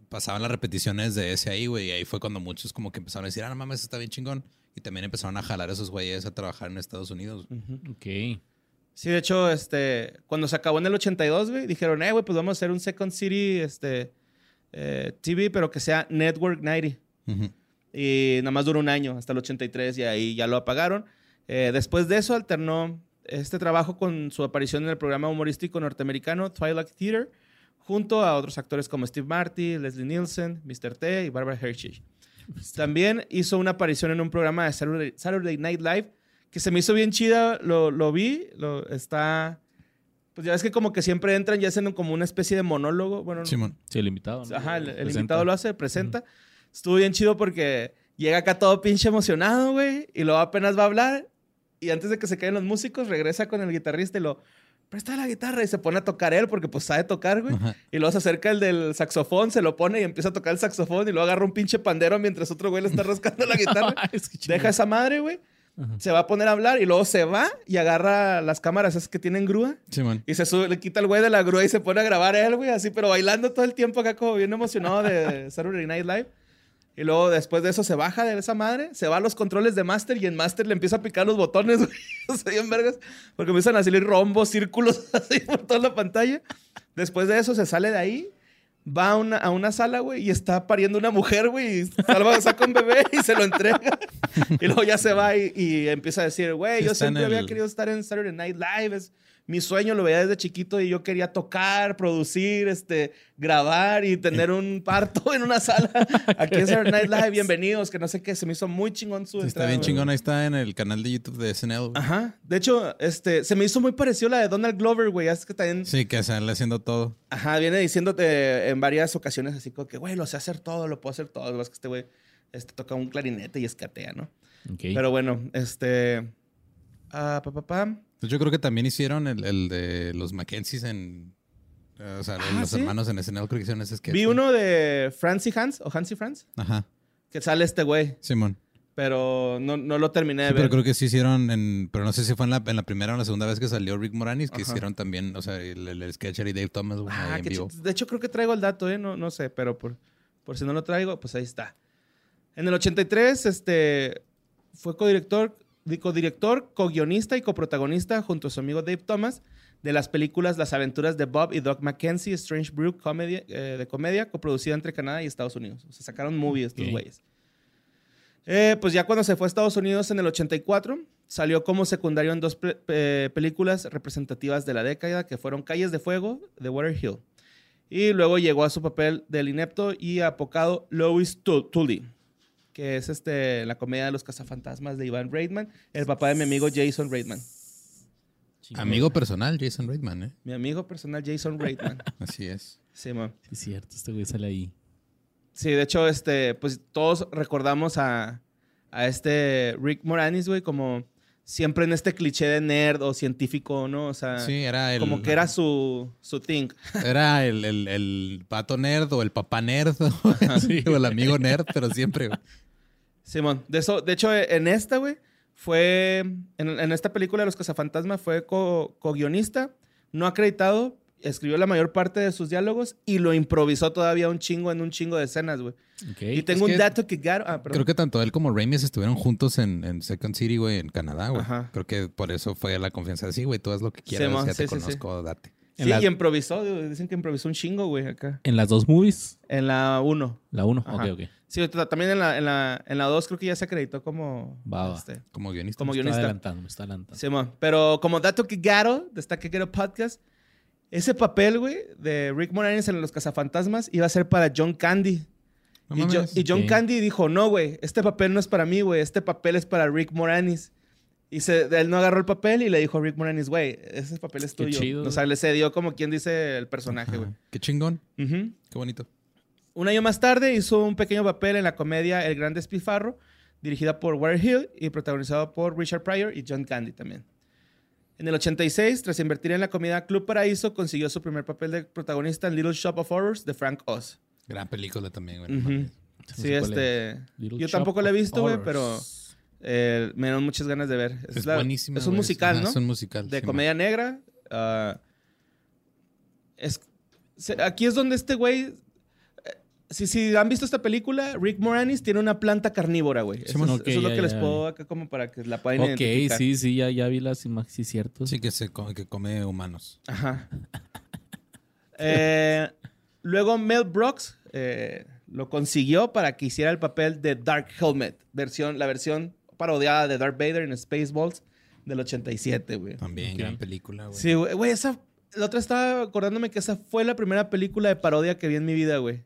Pasaban las repeticiones de ese ahí, güey. Y ahí fue cuando muchos como que empezaron a decir, ah, no mames, está bien chingón. Y también empezaron a jalar a esos güeyes a trabajar en Estados Unidos. Ok. Sí, de hecho, este, cuando se acabó en el 82, güey, dijeron, eh, güey, pues vamos a hacer un Second City este, eh, TV, pero que sea Network 90. Ujú. Y nada más duró un año, hasta el 83, y ahí ya lo apagaron. Eh, después de eso, alternó este trabajo con su aparición en el programa humorístico norteamericano Twilight Theater, junto a otros actores como Steve Marty, Leslie Nielsen, Mr. T y Barbara Hershey. También hizo una aparición en un programa de Saturday, Saturday Night Live que se me hizo bien chida, lo, lo vi, lo, está... Pues ya ves que como que siempre entran y hacen como una especie de monólogo. Bueno, Simón. Sí, el invitado. ¿no? Ajá, el, el invitado lo hace, presenta. Estuvo bien chido porque llega acá todo pinche emocionado, güey, y luego apenas va a hablar y antes de que se caigan los músicos regresa con el guitarrista y lo presta la guitarra y se pone a tocar él porque pues sabe tocar, güey. Ajá. Y luego se acerca el del saxofón, se lo pone y empieza a tocar el saxofón y luego agarra un pinche pandero mientras otro güey le está rascando la guitarra. Es que. Deja esa madre, güey. Ajá. Se va a poner a hablar y luego se va y agarra las cámaras esas que tienen grúa Simón. y se sube, le quita el güey de la grúa y se pone a grabar él, güey, así, pero bailando todo el tiempo acá como bien emocionado de Saturday Night Live. Y luego después de eso se baja de esa madre, se va a los controles de Master y en Master le empieza a picar los botones, güey. Bien vergas. Porque empiezan a salir rombos, círculos así por toda la pantalla. Después de eso se sale de ahí, va a una, a una sala, güey, y está pariendo una mujer, güey. Y salva, saca un bebé y se lo entrega. Y luego ya se va y, y empieza a decir, güey, yo siempre había el- querido estar en Saturday Night Live. Es mi sueño, lo veía desde chiquito y yo quería tocar, producir, este, grabar y tener un parto en una sala. Aquí en Saturday Night Live, bienvenidos, que no sé qué, se me hizo muy chingón su Sí, está bien chingón. Ahí está en el canal de YouTube de SNL. güey. Ajá. De hecho, este, se me hizo muy parecido a la de Donald Glover, güey. Es que también, Sí, que sale haciendo todo. ajá, viene diciéndote en varias ocasiones así como que, güey, lo sé hacer todo, lo puedo hacer todo. Lo que es este güey este, toca un clarinete y escatea, ¿no? Ok. Pero bueno, este... Ah, pa, pa, pa. Pues yo creo que también hicieron el, el de los Mackenzies en. eh, O sea, Ah, los ¿sí? hermanos en SNL creo que hicieron ese sketch. Vi uno de Francie Hans o Hansi Franz, Ajá. que sale este güey, Simón. pero no, no lo terminé de Sí, ver. pero creo que sí hicieron en. Pero no sé si fue en la, en la primera o la segunda vez que salió Rick Moranis, que Ajá. hicieron también, o sea, el, el sketch y Dave Thomas, Ah, ahí en vivo. De hecho, creo que traigo el dato, ¿eh? No, no sé, pero por, por si no lo traigo, pues ahí está. En el 83, este, fue codirector, di- codirector, co-guionista y coprotagonista junto a su amigo Dave Thomas de las películas Las aventuras de Bob y Doc Mackenzie, Strange Brew comedia, eh, de comedia, coproducida entre Canadá y Estados Unidos. O sea, sacaron movies estos güeyes. Eh, pues ya cuando se fue a Estados Unidos en el 84, salió como secundario en dos pe- pe- películas representativas de la década, que fueron Calles de Fuego, de Water Hill. Y luego llegó a su papel del inepto y apocado Louis Tu- Tully, que es este, la comedia de los cazafantasmas de Ivan Reitman, el papá de mi amigo Jason Reitman. Amigo personal, Jason Reitman, ¿eh? Mi amigo personal Jason Reitman. Así es. Sí, man. Sí, es cierto. Este güey sale ahí. Sí, de hecho, este, pues todos recordamos a, a este Rick Moranis, güey, como siempre en este cliché de nerd o científico, ¿no? O sea, Sí, era el. como que era su, su thing. Era el, el, el pato nerd o el papá nerd o el amigo nerd, pero siempre. Simón, de eso, de hecho, en esta, güey, fue, en, en esta película de Los Cazafantasmas fue co- co-guionista, no acreditado, escribió la mayor parte de sus diálogos y lo improvisó todavía un chingo en un chingo de escenas, güey. Ok. Y tengo es un dato que ah. Creo que tanto él como Ramis estuvieron juntos en, en Second City, güey, en Canadá, güey. Ajá. Creo que por eso fue la confianza de sí, güey, tú haz lo que quieras, Simón, ya te sí, sí, sí. conozco, date. Sí, la- y improvisó, dicen que improvisó un chingo, güey, acá. En las dos movies. En la 1. La uno. Ajá. Ok, ok. Sí, también en la, en la, en la 2 creo que ya se acreditó como... Va, va. este, Como guionista. Como Me está adelantando, me está adelantando. Simón. Pero como dato que Garo, de esta que quiero podcast, ese papel, güey, de Rick Moranis en Los Cazafantasmas iba a ser para John Candy. No y, John. Candy dijo, no, güey, este papel no es para mí, güey, este papel es para Rick Moranis. Y se, él no agarró el papel y le dijo a Rick Moranis, güey, ese papel es Qué tuyo. chido, o sea, le cedió como quien dice el personaje, güey. Qué chingón, Ujú. qué bonito. Un año más tarde hizo un pequeño papel en la comedia El Gran Despifarro, dirigida por Warren Hill y protagonizado por Richard Pryor y John Candy también. En el 86, tras invertir en la comedia Club Paraíso, consiguió su primer papel de protagonista en Little Shop of Horrors de Frank Oz. Gran película también, güey. Ujú. mames. Sí, este. Little Yo Shop tampoco la he visto, güey, Horrors. pero eh, me dieron muchas ganas de ver. Es, la- buenísima. Es un güey. musical, ¿no? Es un musical. de sí, comedia negra. ah, es, se- aquí es donde este güey. eh, Si, si han visto esta película, Rick Moranis tiene una planta carnívora, güey. Eso, es, es lo ya, que les ya, puedo acá como para que la puedan Ok, identificar. sí, sí, ya, ya vi las imágenes, sí, cierto. Sí, que, se come, que come humanos. Ajá. Eh, luego Mel Brooks eh, lo consiguió para que hiciera el papel de Dark Helmet, versión, la versión parodiada de Darth Vader en Spaceballs del 87, güey. También, gran película, güey. Sí, güey, güey, esa... La otra estaba acordándome que esa fue la primera película de parodia que vi en mi vida, güey.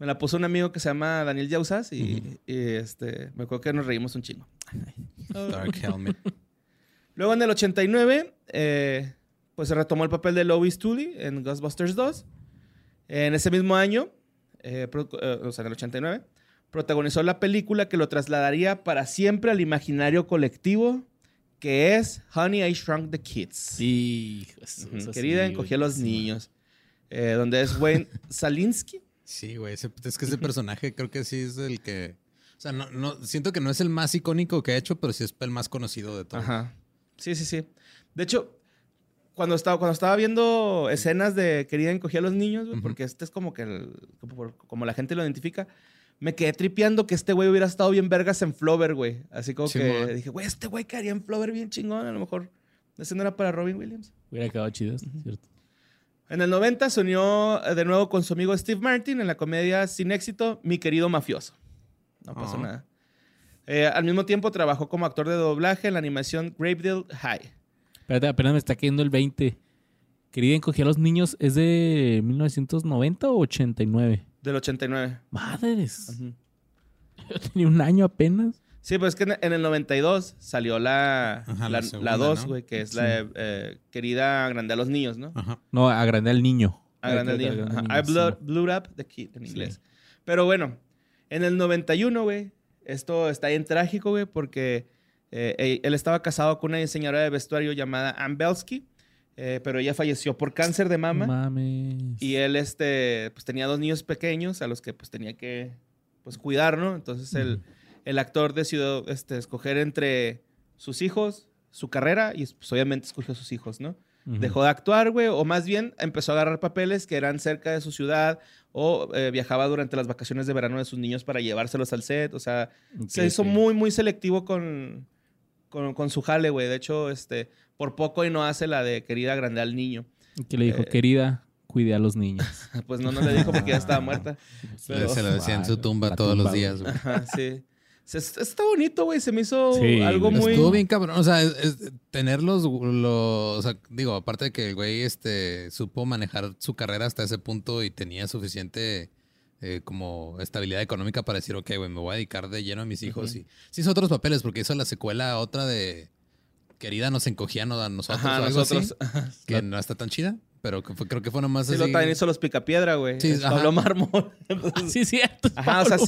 Me la puso un amigo que se llama Daniel Yausas y, y, este, me acuerdo que nos reímos un chingo. Dark Helmet. Luego en el 89, eh, pues se retomó el papel de Lois Tully en Ghostbusters 2. En ese mismo año, eh, eh, o sea, en el 89, protagonizó la película que lo trasladaría para siempre al imaginario colectivo, que es Honey, I Shrunk the Kids. Sí, eso- Ujú, eso Querida, sí, encogí a los niños. Eh, donde es Wayne Salinsky. Sí, güey. Es que ese personaje creo que sí es el que. O sea, no, no, siento que no es el más icónico que ha hecho, pero sí es el más conocido de todos. Ajá. Sí, sí, sí. De hecho, cuando estaba, cuando estaba viendo escenas de Querida encogía a los niños, güey, Ujú. porque este es como que el- como, como la gente lo identifica, me quedé tripeando que este güey hubiera estado bien vergas en Flover, güey. Así como que dije, güey, este güey quedaría en Flover bien chingón. A lo mejor ese no era para Robin Williams. Hubiera quedado chido, ¿cierto? En el 90 se unió de nuevo con su amigo Steve Martin en la comedia sin éxito Mi querido mafioso. No pasó nada. Eh, al mismo tiempo trabajó como actor de doblaje en la animación Gravedale High. Espérate, apenas me está cayendo el 20. Querida encogí a los niños, ¿es de 1990 o 89? Del 89. Madres. Yo tenía un año apenas. Sí, pues es que en- el 92 salió la Ajá, la la segunda, 2, ¿no? güey, que es la de, eh, querida Grande a los niños, ¿no? Ajá. No, agrandé al niño. Agrande al Agrandé niño. al Ajá. niño, I blew, sí. blew up the kid en Sí. inglés. Pero bueno, en el 91, güey, esto está bien trágico, güey, porque eh, él- él estaba casado con una diseñadora de vestuario llamada Ann Belsky, eh, pero ella falleció por cáncer de mama. Mames. Y él, este, pues tenía dos niños pequeños a los que pues tenía que, pues cuidar, ¿no? Entonces el, el actor decidió, este, escoger entre sus hijos, su carrera, y pues obviamente escogió a sus hijos, ¿no? Dejó de actuar, güey, o más bien empezó a agarrar papeles que eran cerca de su ciudad, o eh, viajaba durante las vacaciones de verano de sus niños para llevárselos al set, o sea, Ok, se hizo muy, muy selectivo con, con, con su jale, güey. De hecho, este, por poco y no hace la de querida grande al niño. Que le dijo, eh, querida, cuide a los niños. Pues no, no le dijo porque ya estaba muerta. Se, Pero- se lo decía en su tumba la todos los días, güey. Ajá, sí. Se- Está bonito, güey. Se me hizo Sí, algo muy. Estuvo bien cabrón. O sea, es- es- tener los, lo- O sea, digo, aparte de que el güey este, supo manejar su carrera hasta ese punto y tenía suficiente eh, como estabilidad económica para decir, ok, güey, me voy a dedicar de lleno a mis hijos. Y sí hizo otros papeles porque hizo la secuela otra de Querida nos encogían a nosotros Ajá, o algo nosotros. así, que no está tan chida, pero que fue- creo que fue nomás Sí, así. lo también hizo los picapiedra, güey. Sí. Pablo Mármol. Entonces, sí, cierto. Ajá, o sea. Sí,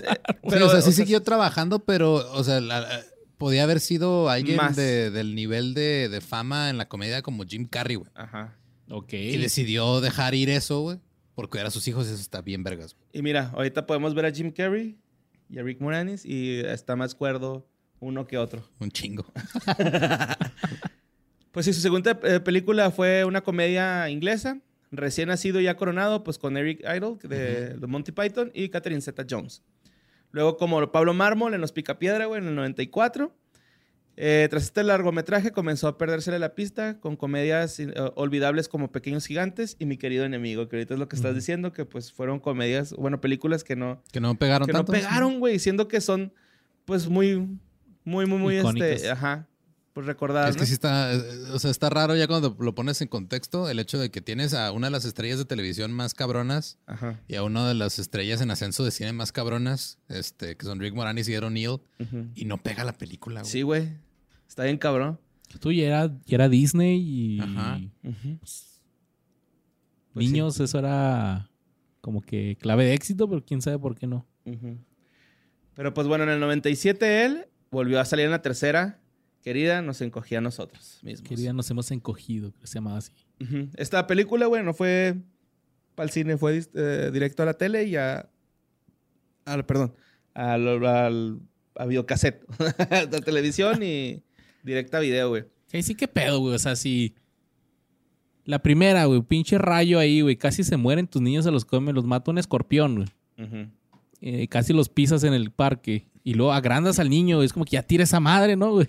pero, o sea, sí o sea, siguió trabajando, pero, o sea, la- la- podía haber sido alguien Más. de- del nivel de, de fama en la comedia como Jim Carrey, güey. Ajá. Ok. Y decidió dejar ir eso, güey, por cuidar a sus hijos. Eso está bien vergas. güey. Y mira, ahorita podemos ver a Jim Carrey y a Rick Moranis y está más cuerdo uno que otro. Un chingo. Pues sí, su segunda eh, película fue una comedia inglesa, recién nacido y ya coronado, pues con Eric Idle de, de Monty Python y Catherine Zeta-Jones. Luego como Pablo Mármol en Los Picapiedra, güey, en el 94. Eh, tras este largometraje comenzó a perdérsele la pista con comedias eh, olvidables como Pequeños Gigantes y Mi Querido Enemigo, que ahorita es lo que estás diciendo, que pues fueron comedias, bueno, películas que no, Que no pegaron que no pegaron, güey, siendo que son pues muy, muy, muy, muy, Icónicas. este, ajá, pues recordadas, Es que ¿no? sí está, eh, o sea, está raro ya cuando lo pones en contexto el hecho de que tienes a una de las estrellas de televisión más cabronas Ajá. y a una de las estrellas en ascenso de cine más cabronas, este, que son Rick Moranis y Ed O'Neill, ujú. y no pega la película, güey. Sí, güey. Está bien cabrón. Tú ya era, ya era Disney y Ajá. Ujú. Pues niños, eso era como que clave de éxito, pero quién sabe por qué no. Ujú. Pero pues bueno, en el 97 él volvió a salir en la tercera. Querida, nos encogía a nosotros mismos. Querida, nos hemos encogido, que se llamaba así. Esta película, güey, no fue para el cine, fue eh, directo a la tele y a. al- perdón, al, al- a videocassette. de televisión y directa a video, güey. Sí, sí, qué pedo, güey. O sea, si. La primera, güey, pinche rayo ahí, güey. Casi se mueren tus niños, se los come, los mata un escorpión, güey. Eh, casi los pisas en el parque. Y luego agrandas al niño. Es como que ya tira esa madre, ¿no, güey?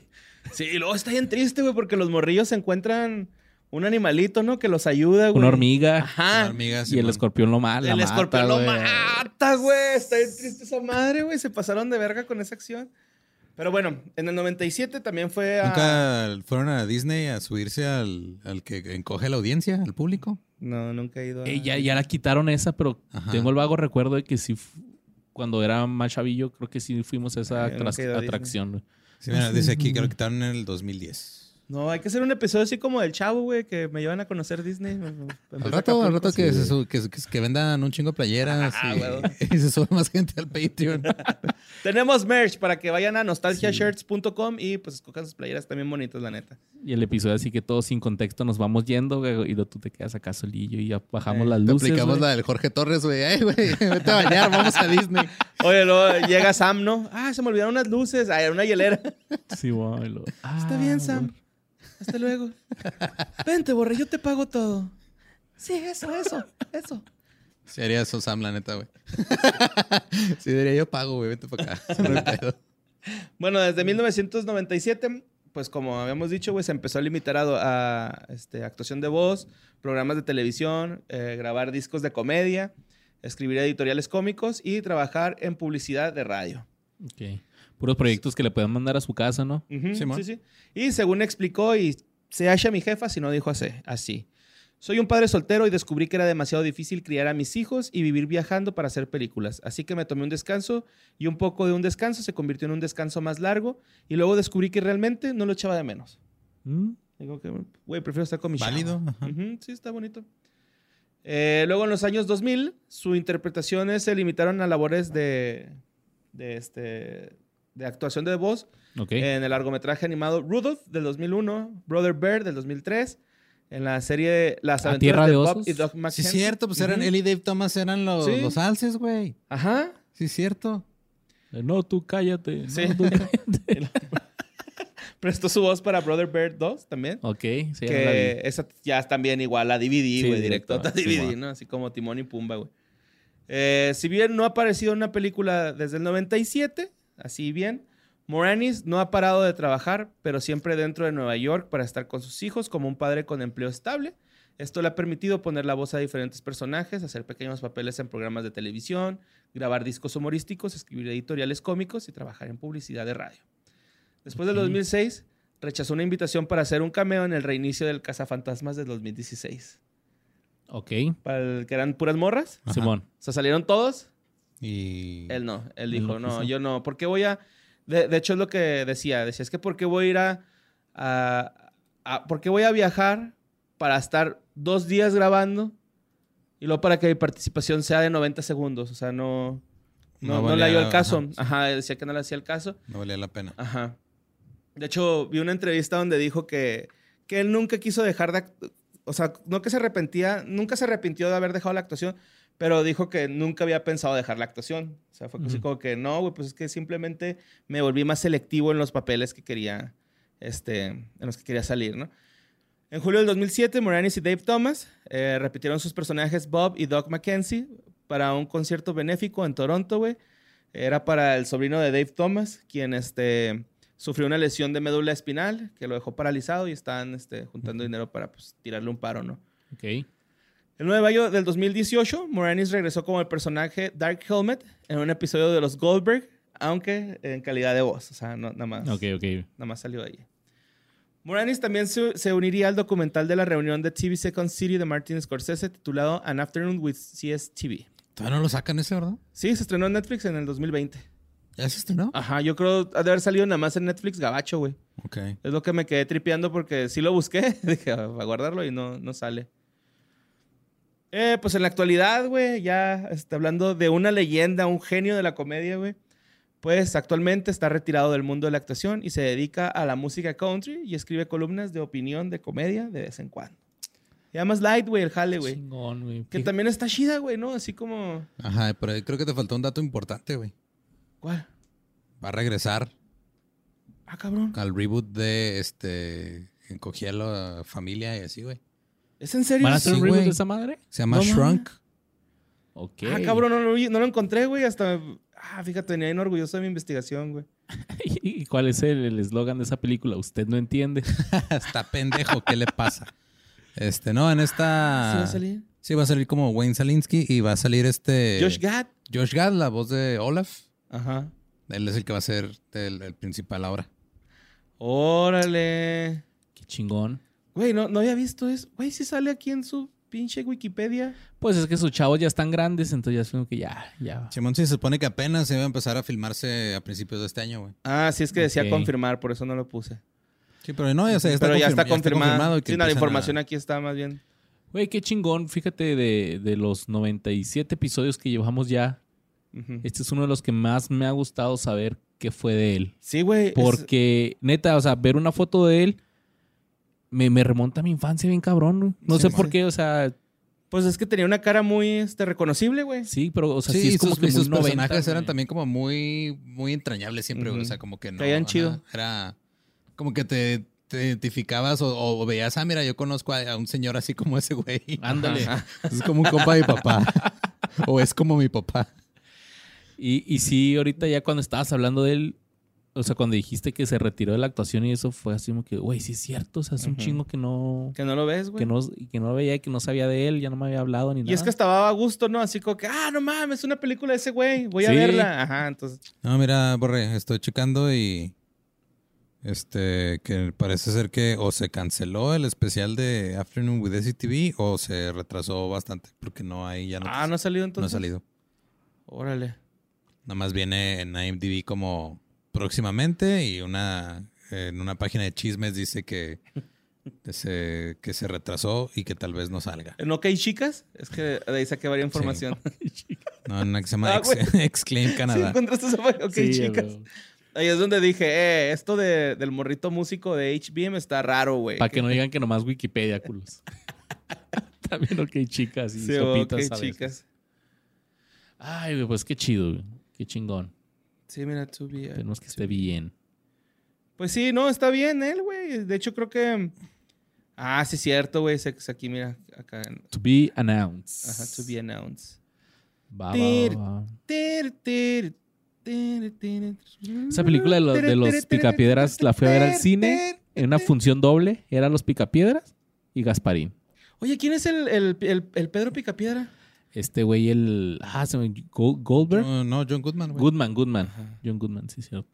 Sí, y luego está bien triste, güey, porque los morrillos se encuentran un animalito, ¿no? Que los ayuda, güey. Una hormiga. Ajá. Una hormiga, Y el escorpión lo mata. El escorpión lo mata, güey. Está bien triste esa madre, güey. Se pasaron de verga con esa acción. Pero bueno, en el 97 también fue a... ¿Nunca fueron a Disney a subirse al, al que encoge la audiencia, al público? No, nunca he ido a... Eh, ya, ya la quitaron esa, pero Ajá. tengo el vago recuerdo de que sí, cuando era más chavillo, creo que sí fuimos a esa atracción. Sí, mira, dice aquí que lo quitaron en el 2010. No, hay que hacer un episodio así como del chavo, güey, que me llevan a conocer Disney. Al rato, al rato que, se su- que, que- que vendan un chingo de playeras Ah, y, y se sube más gente al Patreon. Tenemos merch para que vayan a nostalgiashirts.com y pues escojan sus playeras también bonitas, la neta. Y el episodio así que todos sin contexto nos vamos yendo, güey, y tú te quedas acá solillo y ya bajamos Eh, las luces. aplicamos güey. la del Jorge Torres, güey. Ay, güey, vete a bañar, vamos a Disney. Oye, luego llega Sam, ¿no? Ah, se me olvidaron unas luces. Ah, era una hielera. Sí, güey, Está ah, bien, Sam. Hasta luego. Vente, borre, yo te pago todo. Sí, eso, eso, eso. Sí, haría eso, Sam, la neta, güey. sí, diría yo pago, güey, vete para acá. Bueno, desde 1997, pues como habíamos dicho, güey, se empezó a limitar a, a, este, actuación de voz, programas de televisión, eh, grabar discos de comedia, escribir editoriales cómicos y trabajar en publicidad de radio. Ok. Puros proyectos que le puedan mandar a su casa, ¿no? Ujú, Simón. sí, sí. Y según explicó, y se halla mi jefa si no dijo así, así. Soy un padre soltero y descubrí que era demasiado difícil criar a mis hijos y vivir viajando para hacer películas. Así que me tomé un descanso y un poco de un descanso se convirtió en un descanso más largo y luego descubrí que realmente no lo echaba de menos. Mm, Digo que, güey, prefiero estar con mi. Válido. ajá. Ujú, sí, está bonito. Eh, luego en los años 2000, sus interpretaciones se limitaron a labores de, de, este, de actuación de voz en el largometraje animado Rudolph del 2001, Brother Bear del 2003, en la serie Las ¿A aventuras Tierra de, de Bob y Doc Sí, McKenzie. es cierto, pues eran Ujú. él y Dave Thomas eran los, Sí. los alces, güey. Ajá. Sí, es cierto. Eh, No, tú cállate. Sí. No, tú cállate. Prestó su voz para Brother Bear 2 también. ok, sí, ya no que esa ya es también igual a DVD, Sí, güey, directo, directo a sí, DVD. ¿no? Así como Timón y Pumba, güey. Eh, si bien no ha aparecido en una película desde el 97, así bien, Moranis no ha parado de trabajar, pero siempre dentro de Nueva York para estar con sus hijos como un padre con empleo estable. Esto le ha permitido poner la voz a diferentes personajes, hacer pequeños papeles en programas de televisión, grabar discos humorísticos, escribir editoriales cómicos y trabajar en publicidad de radio. Después del Ok. 2006, rechazó una invitación para hacer un cameo en el reinicio del Cazafantasmas del 2016. Ok, Para el que eran puras morras. Simón. O sea, salieron todos. Y. Él no. Él dijo, no no, quiso. yo no. ¿Por qué voy a...? De, de hecho, es lo que decía. Decía, es que ¿por qué voy a ir a... a, a- ¿Por qué voy a viajar para estar dos días grabando y luego para que mi participación sea de 90 segundos? O sea, no... No, No no, valía- le dio el caso. ajá, Ajá, decía que no le hacía el caso. No valía la pena. Ajá. De hecho, vi una entrevista donde dijo que, que él nunca quiso dejar de... O sea, no que se arrepentía, nunca se arrepintió de haber dejado la actuación, pero dijo que nunca había pensado dejar la actuación. O sea, fue así como que no, güey, pues es que simplemente me volví más selectivo en los papeles que quería, este, en los que quería salir, ¿no? En julio del 2007, Moranis y Dave Thomas eh, repitieron sus personajes Bob y Doc McKenzie para un concierto benéfico en Toronto, güey. Era para el sobrino de Dave Thomas, quien este, sufrió una lesión de médula espinal que lo dejó paralizado y están este, juntando dinero para pues, tirarle un paro, ¿no? Ok. El 9 de mayo del 2018, Moranis regresó como el personaje Dark Helmet en un episodio de Los Goldberg, aunque en calidad de voz, o sea, no, nada más. Ok, ok. Nada más salió de ahí. Moranis también se, se uniría al documental de la reunión de TV Second City de Martin Scorsese titulado An Afternoon with CSTV. Todavía no lo sacan ese, ¿verdad? Sí, se estrenó en Netflix en el 2020. ¿Ya se estrenó? Ajá, yo creo ha de haber salido nada más en Netflix gabacho, güey. Ok. Es lo que me quedé tripeando porque sí lo busqué, dije, a guardarlo y no, no sale. Eh, pues en la actualidad, güey, ya está hablando de una leyenda, un genio de la comedia, güey. Pues actualmente está retirado del mundo de la actuación y se dedica a la música country y escribe columnas de opinión de comedia de vez en cuando. Ya más light, güey, el jale, güey. Chingón, güey. Que también está chida, güey, ¿no? Así como... Ajá, pero creo que te faltó un dato importante, güey. ¿Cuál? Va a regresar Ah, cabrón. al reboot de este. La familia y así, güey. ¿Es en serio? ¿Van a hacer un reboot de esa madre? Se llama No. Shrunk. Ok. Ah, cabrón, no lo, vi- no lo encontré, güey. Hasta... Ah, fíjate, venía orgulloso de mi investigación, güey. ¿Y cuál es el el eslogan de esa película? Usted no entiende. Está pendejo, ¿qué le pasa? Este, no, en esta. ¿Sí va a salir? Sí, va a salir como Wayne Salinsky y va a salir este. Josh Gad. Josh Gad, la voz de Olaf. Ajá. Él es el que va a ser el, el principal ahora. Órale. Qué chingón. Güey, no, no había visto eso. Güey, sí sale aquí en su pinche Wikipedia. Pues es que sus chavos ya están grandes, entonces ya es como que ya, ya. Simón se supone que apenas se va a empezar a filmarse a principios de este año, güey. Ah, sí, es que decía confirmar, por eso no lo puse. Sí, pero no, ya, ya está, Pero ya está confirmado. y que sí, no, la a- información aquí está más bien. Güey, qué chingón. Fíjate, de, de los 97 episodios que llevamos ya, este es uno de los que más me ha gustado saber qué fue de él. Sí, güey. es- Porque, neta, o sea, ver una foto de él me, me remonta a mi infancia bien cabrón. güey. No Sí, sé por qué, o sea, Pues es que tenía una cara muy este, reconocible, güey. sí, pero, o sea, Sí, sí, es como sus, que personajes 90, eran güey. también como muy, muy entrañables siempre, güey. O sea, como que no. Caían chido. Era como que te, te identificabas o, o veías, ah, mira, yo conozco a, a un señor así como ese güey. Ándale. Ajá. Es como un compa de mi papá. o es como mi papá. Y, y sí, ahorita ya cuando estabas hablando de él, o sea, cuando dijiste que se retiró de la actuación y eso fue así como que, güey, sí es cierto, o sea, es un chingo que no, Que no lo ves, güey. que no, que no veía, que no sabía de él, ya no me había hablado ni Y nada. es que estaba a gusto, ¿no? Así como que, ah, no mames, es una película de ese güey. Voy a verla. Ajá, entonces. No, mira, Borre, estoy checando y. Este, que parece ser que o se canceló el especial de Afternoon with SCTV o se retrasó bastante porque no hay ya ah, no ha salido no ha entonces. salido. Órale. Nada más viene en IMDb como próximamente y una en una página de chismes dice que, que se, que se retrasó y que tal vez no salga. ¿En OK Chicas? Es que de ahí saqué varias información. No, en una que se llama Ah, Ex-. Exclaim ¿Sí Canadá. encontraste esa? OK Sí, Chicas. Ahí es donde dije, eh, esto de, del morrito músico de HBM está raro, güey. Para que no digan que nomás Wikipedia, culos. También ok, chicas y Sí, sopitas OK a veces. Chicas. Ay, güey, pues qué chido, güey. Qué chingón. Sí, mira, to be a- Esperemos que esté bien. Pues sí, no, está bien él, güey. De hecho, creo que... Ah, sí, cierto, güey. Es es aquí, mira, acá. To be announced. Ajá, to be announced. Va, va, va, va. Tir, tir, tir, tir. Esa película de, los- de los picapiedras la fui a ver al cine en una función doble. Era Los Picapiedras y Gasparín. Oye, ¿quién es el, el, el, el Pedro Picapiedra? Este güey, el. Ah, se me. Gold- Goldberg. No, no, John Goodman, güey. Goodman, Goodman. John Goodman, sí, cierto.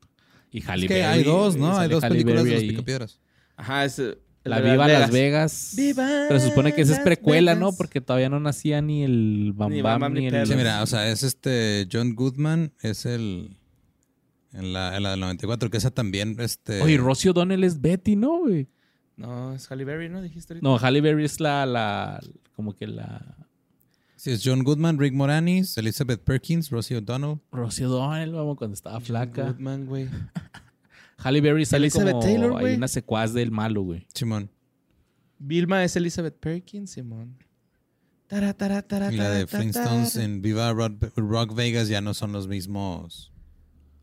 Y Halle Es que Berry, hay dos, ¿no? Hay dos Halle películas de los picapiedras. Ajá, es... eh, La Viva Las Vegas. Viva Pero se supone que esa es precuela, Vegas. ¿no? Porque todavía no nacía ni el Bam Ni Bam, ni ni el... Sí, mira, o sea, es este John Goodman, es el en la, en la del 94, que esa también, este... Oye, Rosie O'Donnell es Betty, ¿no, güey? No, es Halle Berry, ¿no? Dijiste ahorita. No, Halle Berry es la, la... Como que la... Sí, es John Goodman, Rick Moranis, Elizabeth Perkins, Rosie O'Donnell. Rosie O'Donnell, vamos, cuando estaba flaca. Goodman, güey. Halle Berry sale Elizabeth como... Taylor, hay una secuaz del malo, güey. Simón. Vilma es Elizabeth Perkins, Simón. Tara, tara, tara, Y la de Flintstones tara. en Viva Rock, Rock Vegas ya no son los mismos.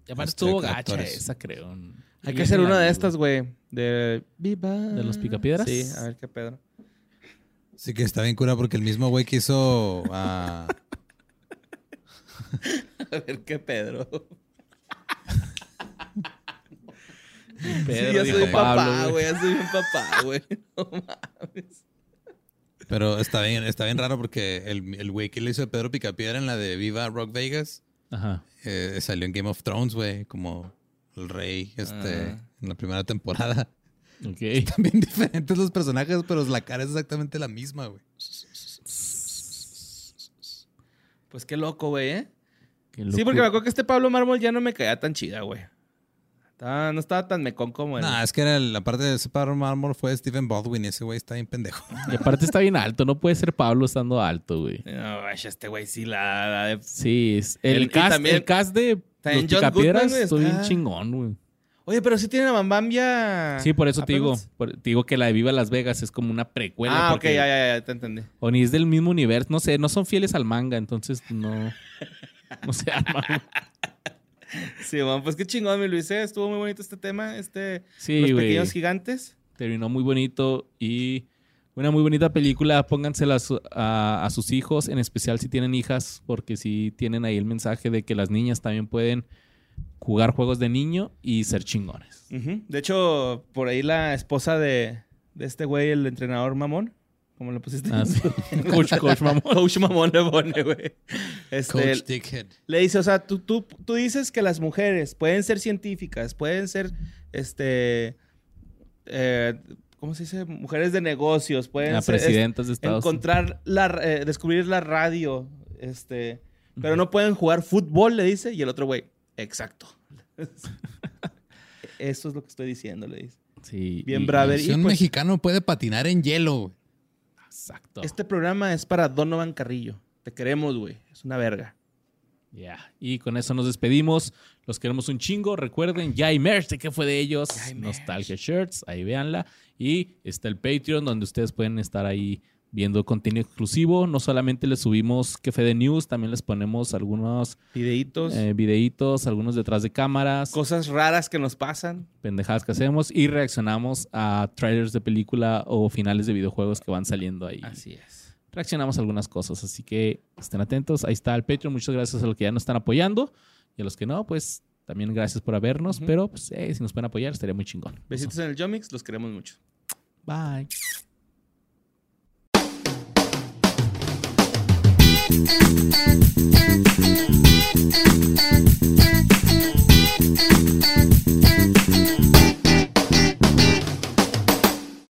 Y aparte Este, estuvo gacha actores. esa, creo. Hay que hacer una de estas, güey. De Viva. ¿De los Picapiedras? Sí, a ver qué pedo. Sí que está bien cura porque el mismo güey que hizo a... A ver qué Pedro. Pedro, sí, ya soy papá, güey. Ya soy un papá, güey. No mames. Pero está bien, está bien raro porque el, el güey que le hizo de Pedro Picapiedra en la de Viva Rock Vegas Ajá. eh, salió en Game of Thrones, güey, como el rey este, Ah. en la primera temporada. Ok. También diferentes los personajes, pero la cara es exactamente la misma, güey. Pues qué loco, güey, ¿eh? Qué Sí, porque me acuerdo que este Pablo Mármol ya no me caía tan chida, güey. Estaba- no estaba tan mecón como él. Nah, es que era la parte de ese Pablo Mármol fue Stephen Baldwin y ese güey está bien pendejo. Y aparte está bien alto. No puede ser Pablo estando alto, güey. No, güey, este güey sí la... la de- Sí, es- el, El- cast, también- el cast de también Los John Picapiedras Goodman, estuvo bien chingón, güey. Oye, pero sí tienen a Mambambia. Sí, por eso te digo, por- te digo que la de Viva Las Vegas es como una precuela. Ah, ok, ya, ya, ya, te entendí. O ni es del mismo universo, no sé, no son fieles al manga, entonces no, no se arma. Sí, man, pues qué chingón, mi Luis. ¿eh? Estuvo muy bonito este tema, este... Sí, Los pequeños gigantes. Terminó muy bonito y una muy bonita película. Póngansela a, su- a- a sus hijos, en especial si tienen hijas, porque si tienen ahí el mensaje de que las niñas también pueden jugar juegos de niño y ser chingones. De hecho, por ahí la esposa de, de este güey, el entrenador mamón, como le pusiste. Ah, sí. coach, coach, mamón. Coach mamón le pone, güey. Este, Coach Dickhead. le dice, o sea, tú, tú, tú dices que las mujeres pueden ser científicas, pueden ser, este, eh, ¿cómo se dice? Mujeres de negocios, pueden A ser, presidentas de Estados Unidos. encontrar la, eh, descubrir la radio, este, pero no pueden jugar fútbol, le dice, y el otro güey, exacto. Eso es lo que estoy diciendo, le dice. Sí. Bien y- bravo. A ver, Si y un pues- mexicano puede patinar en hielo, güey. Exacto. Este programa es para Donovan Carrillo. Te queremos, güey. Es una verga. Ya. Y con eso nos despedimos. Los queremos un chingo. Recuerden, ya hay merch de qué fue de ellos. Nostalgia Shirts. Ahí véanla. Y está el Patreon donde ustedes pueden estar ahí viendo contenido exclusivo. No solamente les subimos que de news, también les ponemos algunos Videitos, eh, videitos, algunos detrás de cámaras, cosas raras que nos pasan. pendejadas que hacemos y reaccionamos a trailers de película o finales de videojuegos que van saliendo ahí. Así es. reaccionamos a algunas cosas. Así que estén atentos. Ahí está el Patreon. Muchas gracias a los que ya nos están apoyando. Y a los que no, pues también gracias por vernos. Ujú. Pero pues, eh, si nos pueden apoyar, estaría muy chingón. Besitos en el Jomix. Los queremos mucho. Bye. Thank you.